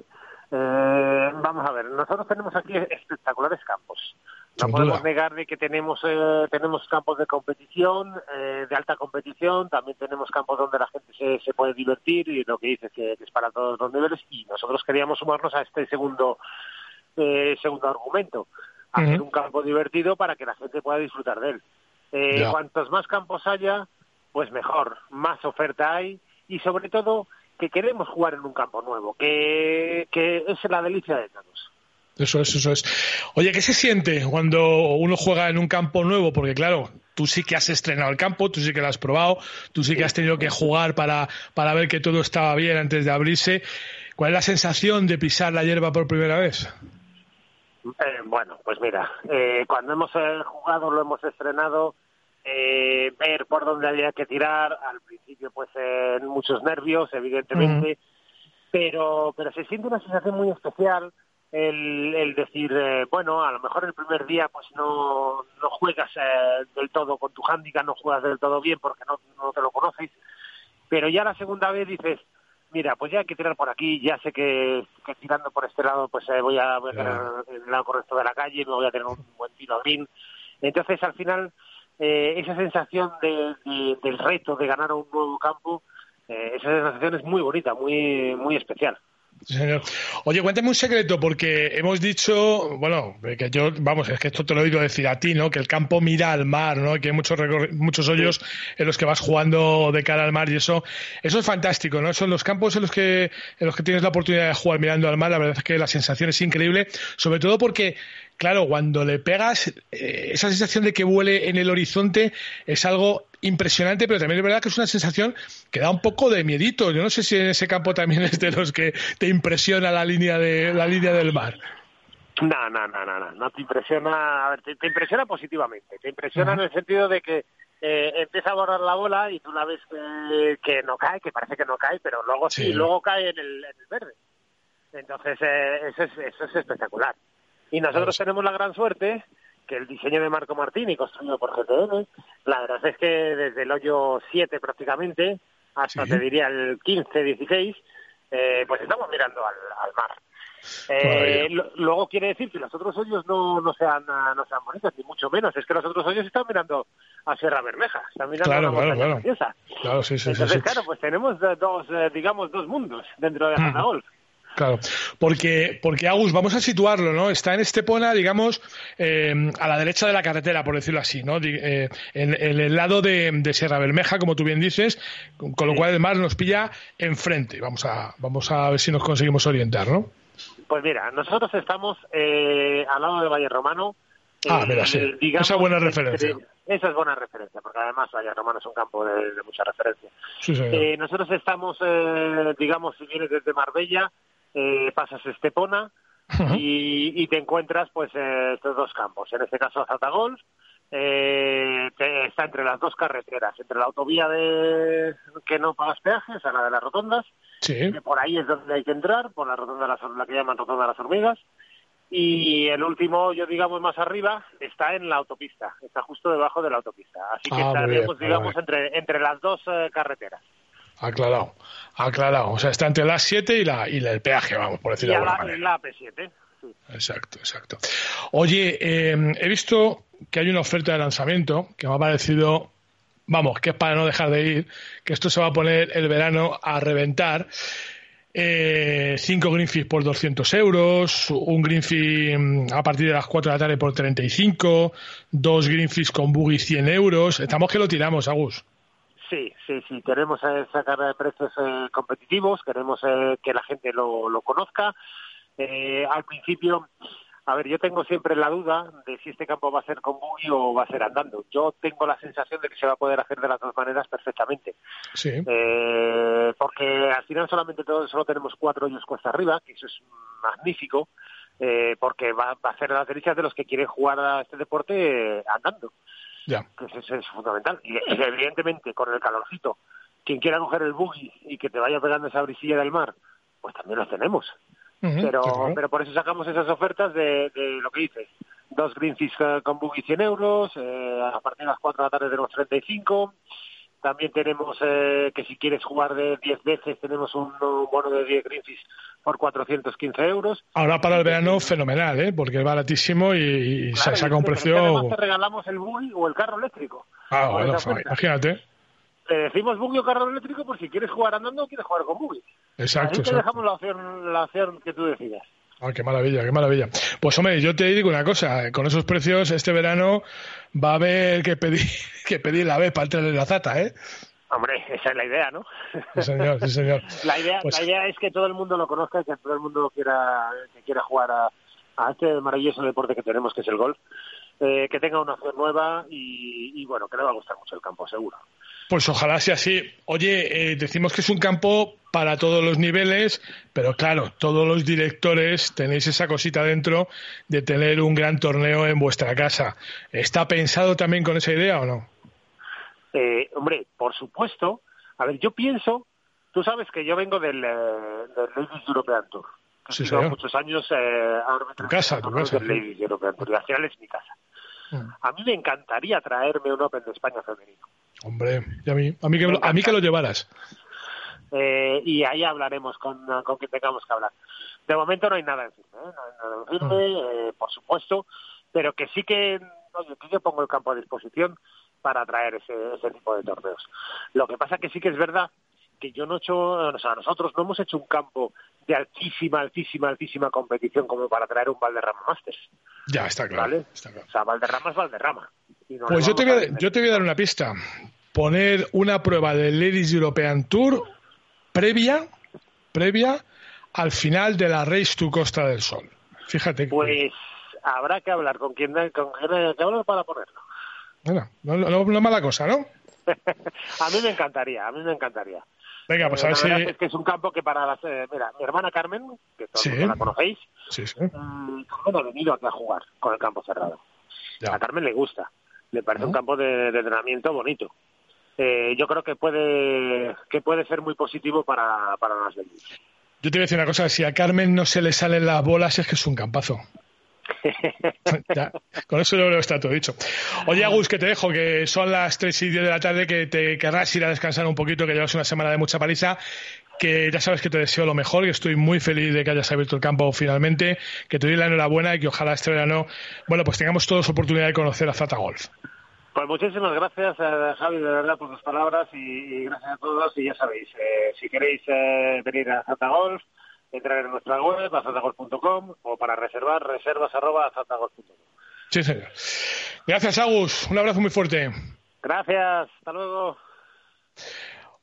S15: Eh, vamos a ver, nosotros tenemos aquí espectaculares campos. No podemos negar de que tenemos eh, tenemos campos de competición, eh, de alta competición, también tenemos campos donde la gente se, se puede divertir y lo que dices que, que es para todos los niveles y nosotros queríamos sumarnos a este segundo eh, segundo argumento, hacer un campo divertido para que la gente pueda disfrutar de él. Eh,
S2: Ya.
S15: Cuantos más campos haya, pues mejor, más oferta hay y sobre todo que queremos jugar en un campo nuevo, que, que es la delicia de todos.
S2: Eso es, eso es. Oye, ¿qué se siente cuando uno juega en un campo nuevo? Porque claro, tú sí que has estrenado el campo, tú sí que lo has probado, tú sí que has tenido que jugar para, para ver que todo estaba bien antes de abrirse. ¿Cuál es la sensación de pisar la hierba por primera vez?
S15: Eh, bueno, pues mira, eh, cuando hemos eh, jugado, lo hemos estrenado, eh, ver por dónde había que tirar, al principio pues muchos nervios, evidentemente, pero pero se siente una sensación muy especial el, el decir, eh, bueno, a lo mejor el primer día pues no, no juegas eh, del todo con tu handicap, no juegas del todo bien porque no, no te lo conoces, pero ya la segunda vez dices, mira, pues ya hay que tirar por aquí, ya sé que, que tirando por este lado pues eh, voy a, voy a tener el lado correcto de la calle, me voy a tener un buen tiro a green. Entonces al final eh, esa sensación de, de- del reto de ganar un nuevo campo, eh, esa sensación es muy bonita, muy, muy especial.
S2: Señor. Oye, cuéntame un secreto, porque hemos dicho, bueno, que yo, vamos, es que esto te lo he oído decir a ti, ¿no? Que el campo mira al mar, ¿no? Que hay muchos muchos hoyos en los que vas jugando de cara al mar y eso, eso es fantástico, ¿no? Son los campos en los que, en los que tienes la oportunidad de jugar mirando al mar, la verdad es que la sensación es increíble, sobre todo porque, claro, cuando le pegas, eh, esa sensación de que vuele en el horizonte es algo impresionante, pero también es verdad que es una sensación que da un poco de miedito. Yo no sé si en ese campo también [LAUGHS] es de los que te impresiona la línea de la línea del mar.
S15: No, no, no, no, no, no te impresiona, a ver, te, te impresiona positivamente, te impresiona en el sentido de que eh, empieza a borrar la bola y tú la ves que, que no cae, que parece que no cae, pero luego sí,
S2: Sí.
S15: luego cae en el, en el verde. Entonces, eh, eso, es, eso es espectacular. Y nosotros tenemos la gran suerte que el diseño de Marco Martini, construido por GTM, la verdad es que desde el hoyo 7 prácticamente hasta,
S2: Sí.
S15: te diría, el 15, 16, eh, pues estamos mirando al, al mar. Eh, lo- luego quiere decir que los otros hoyos no, no sean no sean bonitos, ni mucho menos. Es que los otros hoyos están mirando a Sierra Bermeja, están mirando
S2: Claro,
S15: a una
S2: claro,
S15: montaña
S2: claro.
S15: preciosa.
S2: Claro, sí, sí, sí,
S15: Entonces,
S2: sí.
S15: claro, pues tenemos dos, eh, digamos, dos mundos dentro de Golf.
S2: Claro, porque, porque Agus, vamos a situarlo, ¿no? Está en Estepona, digamos, eh, a la derecha de la carretera, por decirlo así, ¿no? Eh, en, en el lado de, de Sierra Bermeja, como tú bien dices, con, con lo cual el mar nos pilla enfrente. Vamos a, vamos a ver si nos conseguimos orientar, ¿no?
S15: Pues mira, nosotros estamos eh, al lado del Valle Romano.
S2: Ah,
S15: eh,
S2: mira, sí.
S15: digamos,
S2: Esa es buena referencia.
S15: Esa es buena referencia, porque además Valle Romano es un campo de, de mucha referencia.
S2: Sí, señor.
S15: Eh, nosotros estamos, eh, digamos, si vienes desde Marbella, eh, pasas Estepona y, y te encuentras pues eh, estos dos campos. En este caso Azata Golf, eh, que está entre las dos carreteras, entre la autovía de que no pagas peajes, a la de las rotondas,
S2: Sí.
S15: que por ahí es donde hay que entrar, por la rotonda de las, la que llaman rotonda de las hormigas, y el último, yo digamos más arriba, está en la autopista, está justo debajo de la autopista. Así que
S2: Ah, bien,
S15: estaremos, digamos, entre, entre las dos eh, carreteras.
S2: Aclarado, aclarado. O sea, está entre las 7 y, la, y la- el peaje, vamos, por
S15: Y
S2: decirlo de
S15: a
S2: alguna
S15: la,
S2: manera.
S15: y la AP7. sí.
S2: Exacto, exacto. Oye, eh, he visto que hay una oferta de lanzamiento que me ha parecido, vamos, que es para no dejar de ir, que esto se va a poner el verano a reventar. Eh, cinco green fees por 200 euros, un green fee mm, a partir de las 4 de la tarde por 35, dos green fees con buggy 100 euros. Estamos que lo tiramos, Agus.
S15: Sí, sí, sí. Queremos eh, sacar eh, precios eh, competitivos, queremos eh, que la gente lo, lo conozca. Eh, al principio, a ver, yo tengo siempre la duda de si este campo va a ser con buggy o va a ser andando. Yo tengo la sensación de que se va a poder hacer de las dos maneras perfectamente.
S2: Sí.
S15: Eh, porque al final solamente todo- solo tenemos cuatro hoyos cuesta arriba, que eso es magnífico, porque va, va a ser las delicias de los que quieren jugar a este deporte andando
S2: Ya.
S15: que eso es, fundamental. Y, y evidentemente, con el calorcito, quien quiera coger el buggy y que te vaya pegando esa brisilla del mar, pues también los tenemos. Pero,
S2: claro.
S15: pero por eso sacamos esas ofertas de, de lo que dices. Dos green fees eh, con buggy 100 euros, eh, a partir de las 4 de la tarde tenemos 35, También tenemos eh, que si quieres jugar de 10 veces, tenemos un, un bono de 10 Greenfish por 415 euros.
S2: Ahora para el verano, fenomenal, ¿eh? porque es baratísimo y, y se saca un precio.
S15: Además te regalamos el buggy o el carro eléctrico.
S2: Ah, bueno, imagínate.
S15: Te decimos buggy o carro eléctrico por si quieres jugar andando o quieres jugar con buggy.
S2: Exacto,
S15: Ahí te dejamos la opción, la opción que tú decidas.
S2: Ah, qué maravilla, qué maravilla. Pues hombre, yo te digo una cosa, con esos precios este verano va a haber que pedir, [LAUGHS] que pedir la vez para entrar en la zata, ¿eh?
S15: Hombre, esa es la idea, ¿no?
S2: Sí, señor, sí, señor. [LAUGHS]
S15: La idea,
S2: Pues-
S15: la idea es que todo el mundo lo conozca y que todo el mundo quiera, que quiera jugar a, a este maravilloso deporte que tenemos, que es el golf. Eh, que tenga una opción nueva y, y, bueno, que le va a gustar mucho el campo, seguro.
S2: Pues ojalá sea así. Oye, eh, decimos que es un campo para todos los niveles, pero claro, todos los directores tenéis esa cosita dentro de tener un gran torneo en vuestra casa. ¿Está pensado también con esa idea o no?
S15: Eh, hombre, por supuesto. A ver, yo pienso, tú sabes que yo vengo del, eh, del Ladies European Tour.
S2: Sí,
S15: muchos años eh,
S2: Tu casa, tu casa,
S15: del. Ladies European Tour y al final es mi casa.
S2: Mm.
S15: A mí me encantaría traerme un Open de España femenino.
S2: Hombre, y a mí, a mí, que, a mí que lo llevaras.
S15: Eh, y ahí hablaremos con, con quien tengamos que hablar. De momento no hay nada en firme, ¿eh? no hay nada en firme, eh, por supuesto, pero que sí que, oye, que yo pongo el campo a disposición para traer ese, ese tipo de torneos. Lo que pasa que sí que es verdad que yo no he hecho, o sea, nosotros no hemos hecho un campo de altísima, altísima, altísima competición como para traer un Valderrama Masters,
S2: Ya, está claro.
S15: ¿vale? O sea, Valderrama es Valderrama. No
S2: Pues yo te, voy
S15: a
S2: a, yo te voy a dar una pista. Poner una prueba del Ladies European Tour previa, previa al final de la Race to Costa del Sol. Fíjate. que-
S15: Pues habrá que hablar con quien, con quien haya que hablar para ponerlo.
S2: Bueno, no, no- no mala cosa, ¿no? [LAUGHS]
S15: a mí me encantaría, a mí me encantaría.
S2: Venga, pues
S15: Eh,
S2: a ver si...
S15: es que es un campo que para las... eh, mira, mi hermana Carmen, que todos
S2: Sí.
S15: la conocéis,
S2: Sí, sí.
S15: mm, Carmen ha venido aquí a jugar con el campo cerrado.
S2: Ya.
S15: A Carmen le gusta, le parece un campo de, de entrenamiento bonito. Eh, yo creo que puede que puede ser muy positivo para, para las.
S2: Yo te voy a decir una cosa, si a Carmen no se le salen las bolas es que es un campazo. Con eso yo que está todo dicho. Oye, Agus, que te dejo, que son las 3 y 10 de la tarde, que te querrás ir a descansar un poquito, que llevas una semana de mucha paliza, que ya sabes que te deseo lo mejor, que estoy muy feliz de que hayas abierto el campo finalmente, que te doy la enhorabuena y que ojalá este verano, bueno, pues tengamos todos oportunidad de conocer a Zata Golf.
S15: Pues muchísimas gracias, eh, Javi, de verdad, por tus palabras y, y gracias a todos. Y ya sabéis, eh, si queréis eh, venir a Zata Golf, entrar en nuestra web, a zatagolf.com, o para reservar, reservas arroba zatagolf.com.
S2: Sí, señor. Gracias, Agus. Un abrazo muy fuerte.
S15: Gracias, hasta luego.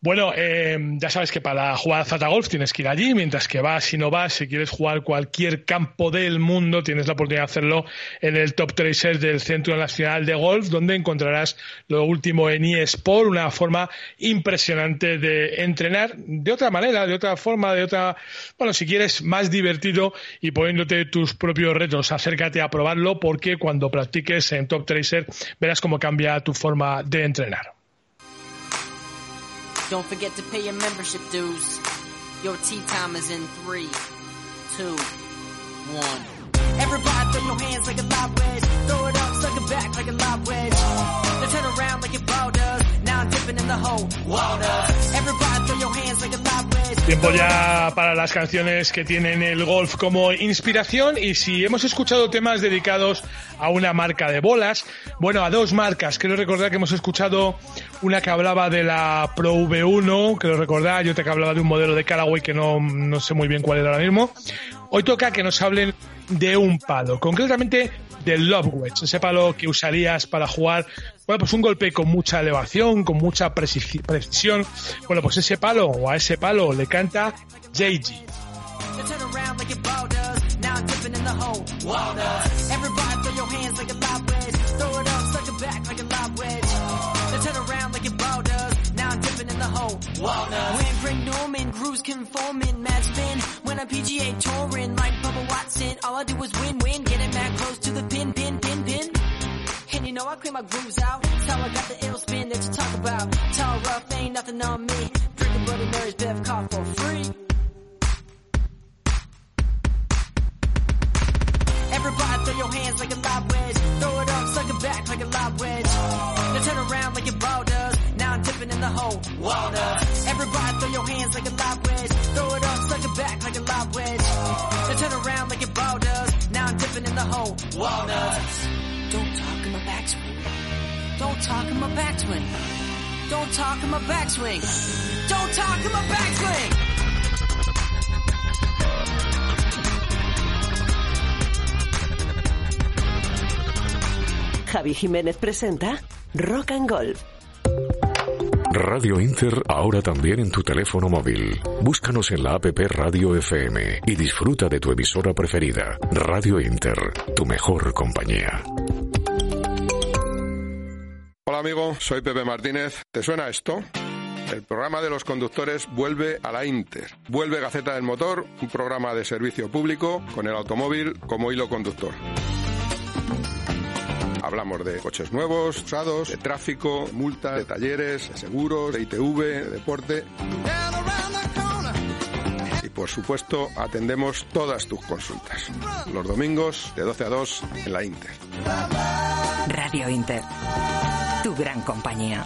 S2: Bueno, eh, ya sabes que para jugar a Zata Golf tienes que ir allí, mientras que vas y no vas, si quieres jugar cualquier campo del mundo, tienes la oportunidad de hacerlo en el Top Tracer del Centro Nacional de Golf, donde encontrarás lo último en eSport, una forma impresionante de entrenar de otra manera, de otra forma, de otra, bueno, si quieres, más divertido y poniéndote tus propios retos. Acércate a probarlo porque cuando practiques en Top Tracer verás cómo cambia tu forma de entrenar.
S16: Don't forget to pay your membership dues. Your tea time is in three, two, one. Everybody throw your hands like a wedge. Throw it up, suck it back like a wedge. Turn around like your ball does. Now I'm dipping in the hole. Wall does. Everybody throw your hands like a wedge.
S2: Tiempo ya para las canciones que tienen el golf como inspiración y si hemos escuchado temas dedicados a una marca de bolas, bueno, a dos marcas, quiero recordar que hemos escuchado una que hablaba de la Pro V1, quiero recordar, y otra que hablaba de un modelo de Callaway que no, no sé muy bien cuál era ahora mismo. Hoy toca que nos hablen de un palo, concretamente del Love Wedge, ese palo que usarías para jugar, bueno, pues un golpe con mucha elevación, con mucha preci- precisión. Bueno, pues ese palo o a ese palo le canta JG.
S16: Now turn around like your ball does. Now I'm dipping in the hole. Wall does. Everybody throw your hands like a lob wedge. Throw it up, suck it back like a lob wedge. Now turn around like your ball does. Now I'm dipping in the hole. Wall does. When Greg Norman, grooves conforming, mad spin. When I'm PGA touring like Bubba Watson, all I do is win, win. Getting mad close to the pin, pin, pin, pin. And you know I clean my grooves out. That's how I got the ill spin that you talk about. Tall rough, ain't nothing on me. Drinking Bloody Mary's Bev Car for free. Everybody throw your hands like a lob wedge. Throw it up, suck it back like a lob wedge. Now turn around like your ball does. I'm dipping in the hole. Walnuts. Everybody throw your hands like a lob wedge. Throw it up, suck it back like a lob wedge. Then turn around like your ball does. Now I'm dipping in the hole. Walnuts. Don't talk in my backswing. Don't talk in my backswing. Don't talk in my backswing. Don't talk in my backswing.
S1: Javi Jiménez presenta Rock and Golf.
S17: Radio Inter ahora también en tu teléfono móvil. Búscanos en la app Radio FM y disfruta de tu emisora preferida. Radio Inter, tu mejor compañía.
S9: Hola amigo, soy Pepe Martínez. ¿Te suena esto? El programa de los conductores vuelve a la Inter. Vuelve Gaceta del Motor, un programa de servicio público con el automóvil como hilo conductor. Hablamos de coches nuevos, usados, de tráfico, multas, de talleres, de seguros, de ITV, de deporte. Y por supuesto, atendemos todas tus consultas. Los domingos de 12 a 2 en la Inter.
S6: Radio Inter. Tu gran compañía.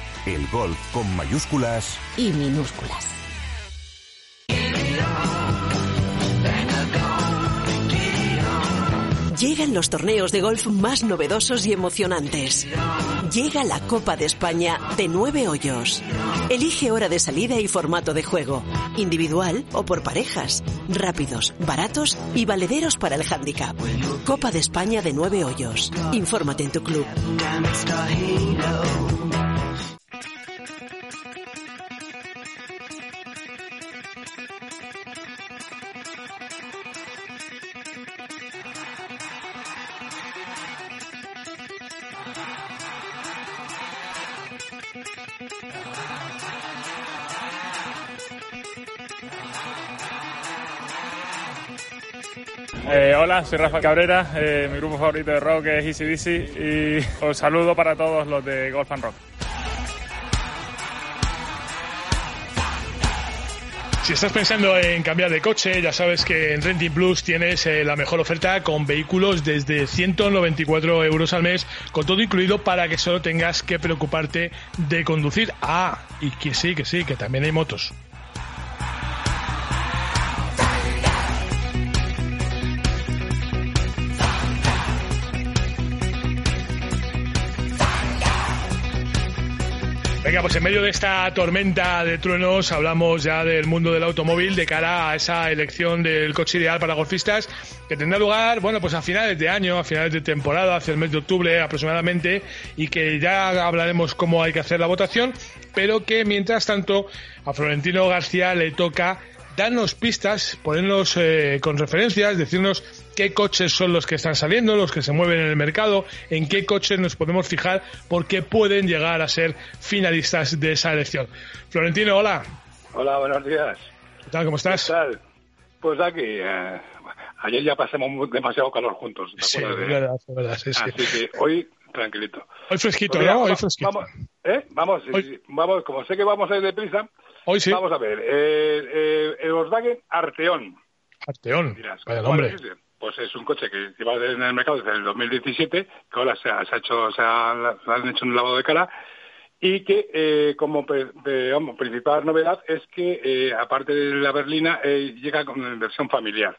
S4: El golf con mayúsculas
S5: y minúsculas.
S1: Llegan los torneos de golf más novedosos y emocionantes. Llega la Copa de España de nueve hoyos. Elige hora de salida y formato de juego. Individual o por parejas. Rápidos, baratos y valederos para el handicap. Copa de España de nueve hoyos. Infórmate en tu club.
S18: Eh, hola, soy Rafa Cabrera, eh, mi grupo favorito de rock es Easy y os saludo para todos los de Golf and Rock.
S2: Si estás pensando en cambiar de coche, ya sabes que en Renting Plus tienes eh, la mejor oferta con vehículos desde 194 euros al mes, con todo incluido para que solo tengas que preocuparte de conducir. Ah, y que sí, que sí, que también hay motos. Pues en medio de esta tormenta de truenos hablamos ya del mundo del automóvil de cara a esa elección del coche ideal para golfistas que tendrá lugar, bueno, pues a finales de año, a finales de temporada, hacia el mes de octubre aproximadamente, y que ya hablaremos cómo hay que hacer la votación, pero que mientras tanto a Florentino García le toca darnos pistas, ponernos eh, con referencias, decirnos qué coches son los que están saliendo, los que se mueven en el mercado, en qué coches nos podemos fijar, porque pueden llegar a ser finalistas de esa elección. Florentino, hola.
S19: Hola, buenos días.
S2: ¿Qué tal? ¿Cómo estás?
S19: ¿Qué tal? Pues aquí, eh, ayer ya pasamos demasiado calor juntos. ¿te
S2: Sí,
S19: de-
S2: verdad, es verdad, sí, sí.
S19: Así que hoy, tranquilito.
S2: Hoy fresquito,
S19: Pues mira,
S2: ¿no? Hoy fresquito.
S19: Vamos, ¿eh? Vamos, sí, sí, vamos, como sé que vamos a ir deprisa,
S2: Hoy sí.
S19: vamos a ver. Eh, eh, el Volkswagen.
S2: Arteón,
S19: Dirás,
S2: vaya
S19: ¿cuál
S2: nombre.
S19: es? Pues es un coche que lleva en el mercado desde el 2017, que ahora se ha, se ha hecho, se ha, han hecho un lavado de cara y que eh, como principal novedad es que eh, aparte de la berlina eh, llega con versión familiar.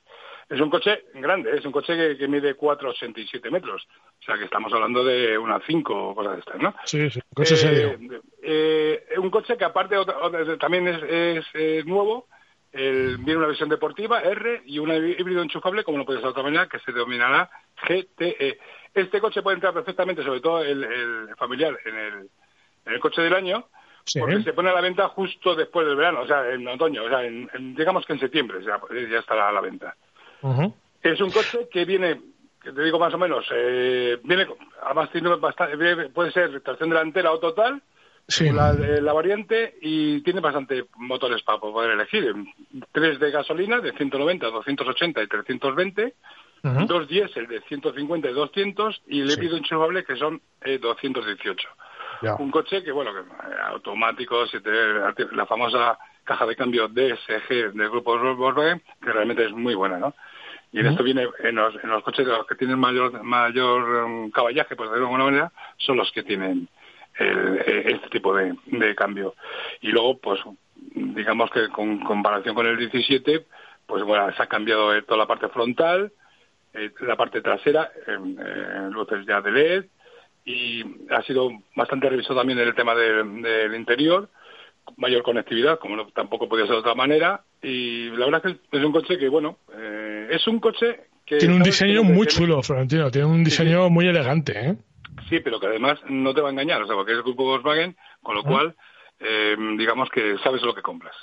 S19: Es un coche grande, es un coche que, que mide 4,87 metros, o sea que estamos hablando de unas 5 o cosas de estas, ¿no?
S2: Sí, sí, coche
S19: Eh,
S2: serio.
S19: eh, un coche que aparte otra- otra- también es, es, nuevo, el- viene una versión deportiva R y un híbrido enchufable, como no puede ser de otra manera, que se denominará GTE. Este coche puede entrar perfectamente, sobre todo el, el familiar, en el, en el coche del año,
S2: Sí.
S19: porque se pone a la venta justo después del verano, o sea, en otoño, o sea, en- en- digamos que en septiembre ya, ya estará a la venta. Es un coche que viene, que te digo más o menos, eh, viene, además tiene bastante, puede ser tracción delantera o total,
S2: Sí.
S19: la, eh, la variante y tiene bastante motores para poder elegir. Tres de gasolina de 190, 280 y 320,
S2: Ujú.
S19: dos diésel de 150 y 200 y el
S2: Sí.
S19: híbrido enchufable que son eh, 218.
S2: Ya.
S19: Un coche que, bueno, que eh, automático, si te- la famosa caja de cambio DSG del grupo Volkswagen, que realmente es muy buena, ¿no? Y en esto viene, en los, en los coches de los que tienen mayor mayor um, caballaje, por decirlo de alguna manera, son los que tienen el- eh, este tipo de, de cambio. Y luego, pues, digamos que con comparación con el 17, pues bueno, se ha cambiado eh, toda la parte frontal, eh, la parte trasera, eh, luces ya de LED, y ha sido bastante revisado también el tema de- del interior, mayor conectividad, como no- tampoco podía ser de otra manera, y la verdad es que es un coche que, bueno, eh, es un coche que...
S2: Tiene un diseño muy chulo, Florentino. Tiene un diseño muy elegante, ¿eh?
S19: Sí, pero que además no te va a engañar, o sea, porque es el grupo Volkswagen, con lo
S2: Ah.
S19: cual, eh, digamos que sabes lo que compras.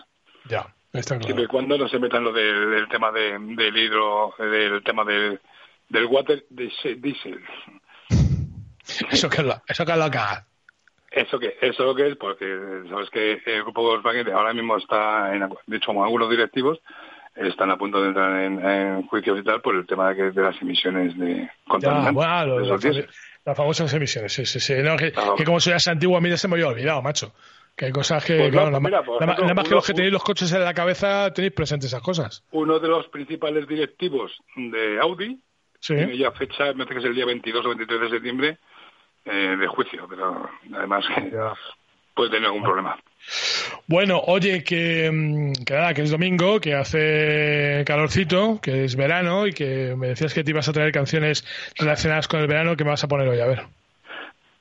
S2: Ya, está claro.
S19: Siempre y cuando no se metan lo del, del tema de, del hidro, del tema del, del water dis- diesel. [LAUGHS]
S2: Eso que es lo, eso que es lo que.
S19: Eso que eso lo que es porque sabes que el grupo Volkswagen ahora mismo está en, de hecho algunos directivos están a punto de entrar en, en juicios y tal por el tema de, de las emisiones de
S2: Ya,
S19: contaminantes.
S2: bueno, lo-
S19: de diésel.
S2: Las famosas emisiones, sí, sí, sí. No, que,
S19: Ah.
S2: que como soy ya antiguo, a mí ya se me había olvidado, macho. Que hay cosas que,
S19: Pues no,
S2: claro,
S19: pues
S2: nada,
S19: mira,
S2: más- nada que los que tenéis los coches en la cabeza tenéis presentes esas cosas.
S19: Uno de los principales directivos de Audi
S2: Sí.
S19: tiene ya fecha, me parece que es el día 22 o 23 de septiembre eh, de juicio, pero además que puede tener algún problema.
S2: Bueno, oye, que, mm, que nada, que es domingo, que hace calorcito, que es verano y que me decías que te ibas a traer canciones relacionadas con el verano que me vas a poner hoy, a ver.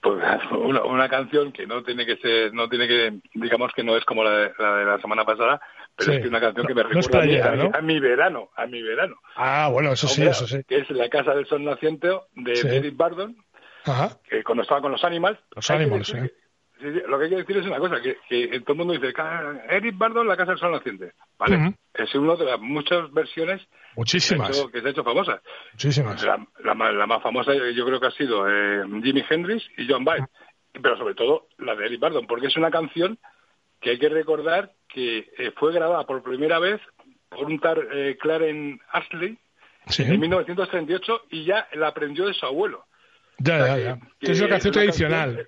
S19: Pues [LAUGHS] una, una canción que no tiene que ser, no tiene que, digamos que no es como la de la, de la semana pasada, pero
S2: Sí.
S19: es que una canción que me
S2: No-
S19: recuerda a, mi,
S2: playera,
S19: a mi-
S2: ¿no?
S19: a mi verano, a mi verano.
S2: Ah, bueno, eso sí,
S19: Hombre,
S2: eso sí.
S19: Que es La Casa del Sol Naciente de
S2: Sí.
S19: David Bardon,
S2: Ajá.
S19: que cuando estaba con los Animals.
S2: Los Animals, sí.
S19: que- sí, sí, lo que hay que decir es una cosa, que, que todo el mundo dice, "Ca- Eric Bardon, La Casa del Sol Naciente. Vale, es una de las muchas versiones
S2: Muchísimas.
S19: que se ha hecho, que se ha hecho famosa.
S2: Muchísimas.
S19: La, la más, la más famosa yo creo que ha sido eh, Jimi Hendrix y John Baez, pero sobre todo la de Eric Bardon, porque es una canción que hay que recordar que eh, fue grabada por primera vez por un tal eh, Clarence Ashley
S2: Sí.
S19: en 1938 y ya la aprendió de su abuelo.
S2: Ya, ya, ya. Que es una canción tradicional.
S19: canción-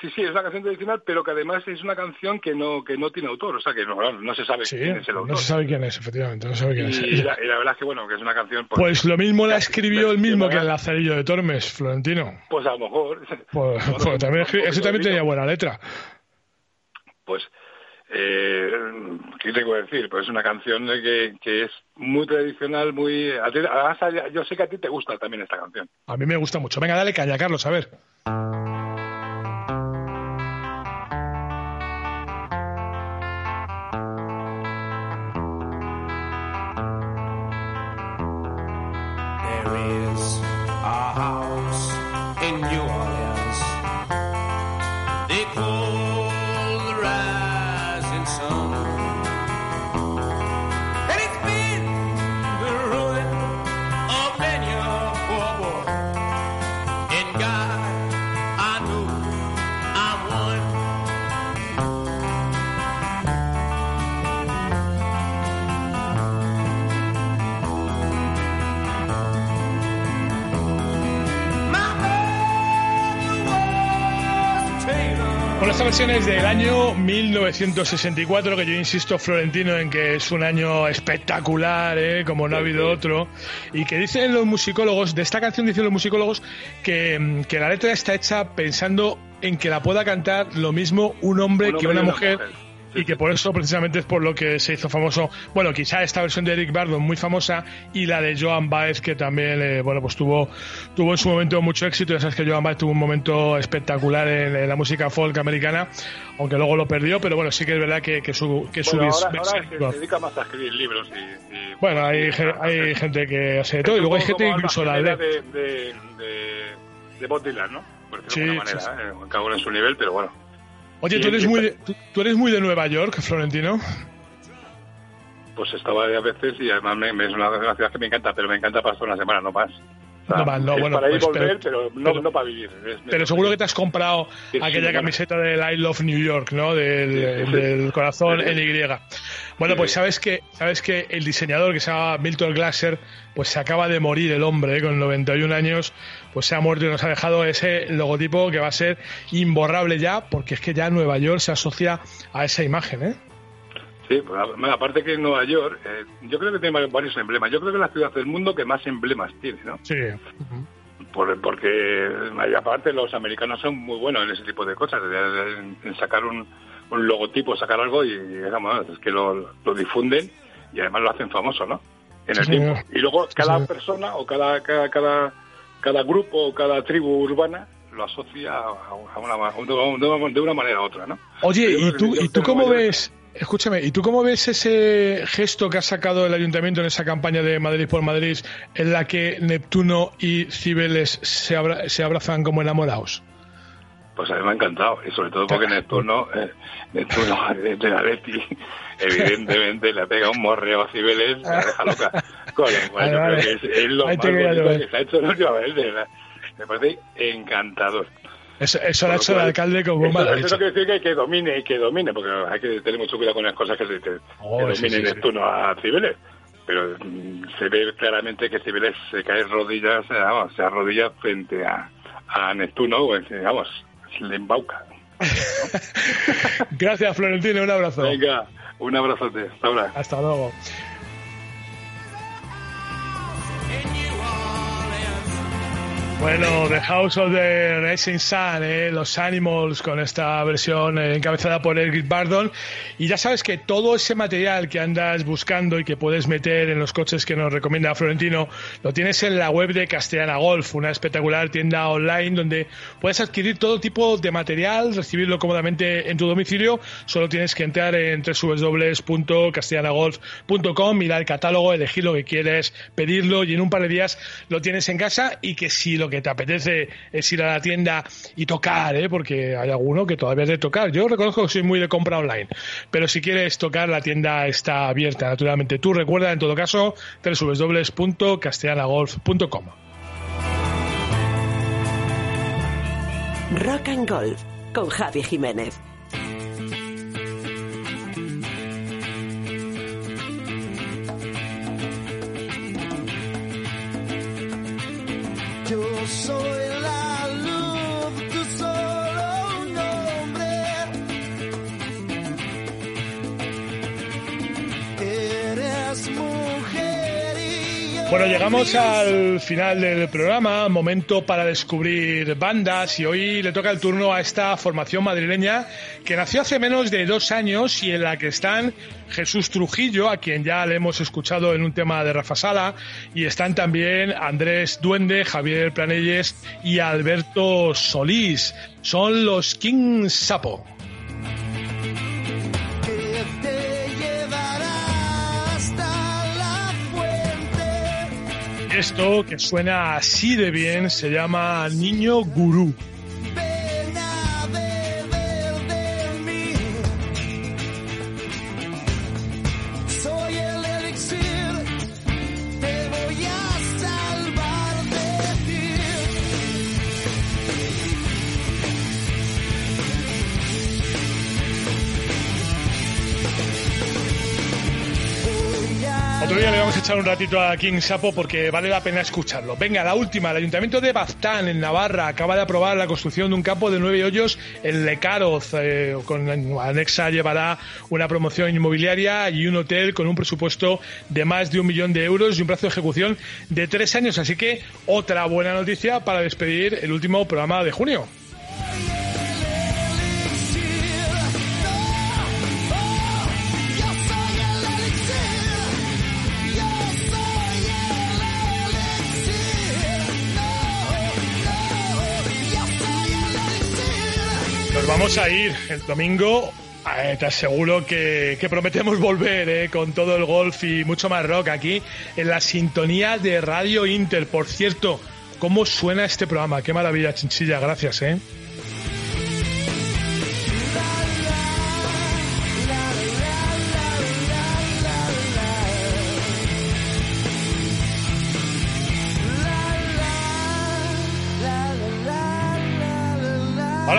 S19: sí, sí, es una canción tradicional, pero que además es una canción que no que no tiene autor, o sea que no, no se sabe
S2: Sí,
S19: quién es el autor.
S2: no se sabe quién es, efectivamente, no se sabe quién es.
S19: y, la, y la verdad es que bueno, que es una canción pues,
S2: Pues lo mismo la escribió el mismo que el. Lazarillo de Tormes, Florentino.
S19: pues a lo mejor
S2: Pues, pues también, tenía buena letra.
S19: pues eh, ¿qué tengo que decir? Pues es una canción que, que es muy tradicional, muy... a ti- además, yo sé que a ti te gusta también esta canción.
S2: A mí me gusta mucho. Venga, dale caña, Carlos, a ver.
S8: Is a house in New
S2: Bueno, esta versión es del año 1964, que yo insisto, Florentino, en que es un año espectacular, ¿eh? como no ha habido otro, y que dicen los musicólogos, de esta canción dicen los musicólogos, que, que la letra está hecha pensando en que la pueda cantar lo mismo un hombre
S19: Un
S2: que una
S19: y una
S2: mujer.
S19: mujer.
S2: Y que por eso precisamente es por lo que se hizo famoso. Bueno, quizá esta versión de Eric Bardon muy famosa y la de Joan Baez que también, eh, bueno, pues tuvo tuvo en su momento mucho éxito. Ya sabes que Joan Baez tuvo un momento espectacular en, en la música folk americana, aunque luego lo perdió. Pero bueno, sí que es verdad que, que su que su
S19: Bueno,
S2: vis-
S19: ahora, ahora se, se dedica más a escribir libros y... y-
S2: bueno, hay, ge- hay gente que hace de todo y luego hay gente incluso la
S19: de, de, de, de Bob Dylan, ¿no? Por decirlo de alguna
S2: Sí,
S19: manera, ¿eh? cada uno en su nivel, pero bueno.
S2: Oye, ¿tú eres, muy de, tú, tú eres muy de Nueva York, Florentino?
S19: Pues estaba varias veces y además me, me- es una, una ciudad que me encanta, pero me encanta para estar una semana, no más. Sea,
S2: No, mal, no,
S19: es
S2: bueno,
S19: para ir
S2: pues,
S19: volver,
S2: pero-
S19: pero, no, no para vivir. Es-
S2: Pero seguro que te has comprado
S19: Sí,
S2: aquella camiseta del I Love New York, ¿no? Del,
S19: Sí, sí.
S2: del corazón
S19: sí.
S2: NY. Bueno, pues sabes que sabes que el diseñador que se llama Milton Glaser, pues se acaba de morir el hombre, ¿eh? con 91 años, pues se ha muerto y nos ha dejado ese logotipo que va a ser imborrable ya, porque es que ya Nueva York se asocia a esa imagen, ¿eh?
S19: Sí, pues, aparte que en Nueva York, eh, yo creo que tiene varios- emblemas. Yo creo que es la ciudad del mundo que más emblemas tiene, ¿no?
S2: Sí.
S19: Por- porque, y aparte, los americanos son muy buenos en ese tipo de cosas, en, en sacar un, un logotipo, sacar algo y, digamos, es que lo, lo difunden y además lo hacen famoso, ¿no? En el
S2: Sí,
S19: tiempo. Y luego cada persona o cada, cada, cada, cada grupo o cada tribu urbana lo asocia a una, a una- de una manera u otra, ¿no?
S2: Oye, ¿y tú, ¿y tú cómo ves? Escúchame, ¿y tú cómo ves ese gesto que ha sacado el ayuntamiento en esa campaña de Madrid por Madrid en la que Neptuno y Cibeles se, abra- se abrazan como enamorados?
S19: Pues a mí me ha encantado, y sobre todo porque Neptuno, eh, Neptuno [LAUGHS] de la Leti, evidentemente le pega un morreo a Cibeles, la deja loca. Con lo cual, yo
S2: Vale,
S19: creo que es, es lo
S2: Ahí
S19: más bonito que se ha hecho últimamente. ¿verdad? Me parece encantador.
S2: Eso, eso lo ha
S19: Con
S2: hecho el
S19: cual,
S2: alcalde como
S19: eso,
S2: mala
S19: eso no quiere decir que, que domine y que domine, porque hay que tener mucho cuidado con las cosas que, se- que,
S2: Oh,
S19: que
S2: sí,
S19: domine
S2: sí,
S19: a Cibeles. Pero mm, se ve claramente que Cibeles se cae rodillas, eh, vamos, se arrodilla frente a, a Neptuno, pues, eh, vamos, le embauca. [LAUGHS]
S2: Gracias, Florentino, un abrazo.
S19: Venga, un abrazote. Hasta ahora.
S2: Hasta luego. Bueno, The House of the Rising Sun, ¿eh? los Animals, con esta versión eh, encabezada por Eric Bardon. Y ya sabes que todo ese material que andas buscando y que puedes meter en los coches que nos recomienda Florentino, lo tienes en la web de Castellana Golf, una espectacular tienda online donde puedes adquirir todo tipo de material, recibirlo cómodamente en tu domicilio. Solo tienes que entrar en www.castellanagolf.com, mirar el catálogo, elegir lo que quieres, pedirlo y en un par de días lo tienes en casa y que si lo que te apetece es ir a la tienda y tocar, ¿eh? porque hay alguno que todavía es de tocar. Yo reconozco que soy muy de compra online, pero si quieres tocar, la tienda está abierta, naturalmente. Tú recuerda, en todo caso, www.castellanagolf.com.
S1: Rock and Golf con Javi Jiménez.
S8: Yo
S2: Bueno, llegamos al final del programa, momento para descubrir bandas y hoy le toca el turno a esta formación madrileña que nació hace menos de dos años y en la que están Jesús Trujillo, a quien ya le hemos escuchado en un tema de Rafa Sala, y están también Andrés Duende, Javier Planelles y Alberto Solís. Son los King Sapo. Esto que suena así de bien se llama Niño Gurú. Otro día le vamos a echar un ratito a King Sapo porque vale la pena escucharlo. Venga, la última. El Ayuntamiento de Baztán, en Navarra, acaba de aprobar la construcción de un campo de nueve hoyos en Lecaroz. eh, con anexa llevará una promoción inmobiliaria y un hotel con un presupuesto de más de un millón de euros y un plazo de ejecución de tres años. Así que otra buena noticia para despedir el último programa de junio. Vamos a ir el domingo. eh, te aseguro que, prometemos volver eh, con todo el golf y mucho más rock aquí en la sintonía de Radio Inter. Por cierto, ¿cómo suena este programa? Qué maravilla, Chinchilla. Gracias, ¿eh?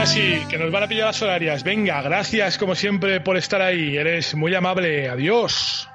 S2: Sí, que nos van a pillar las horarias. Venga, gracias como siempre por estar ahí. Eres muy amable. Adiós.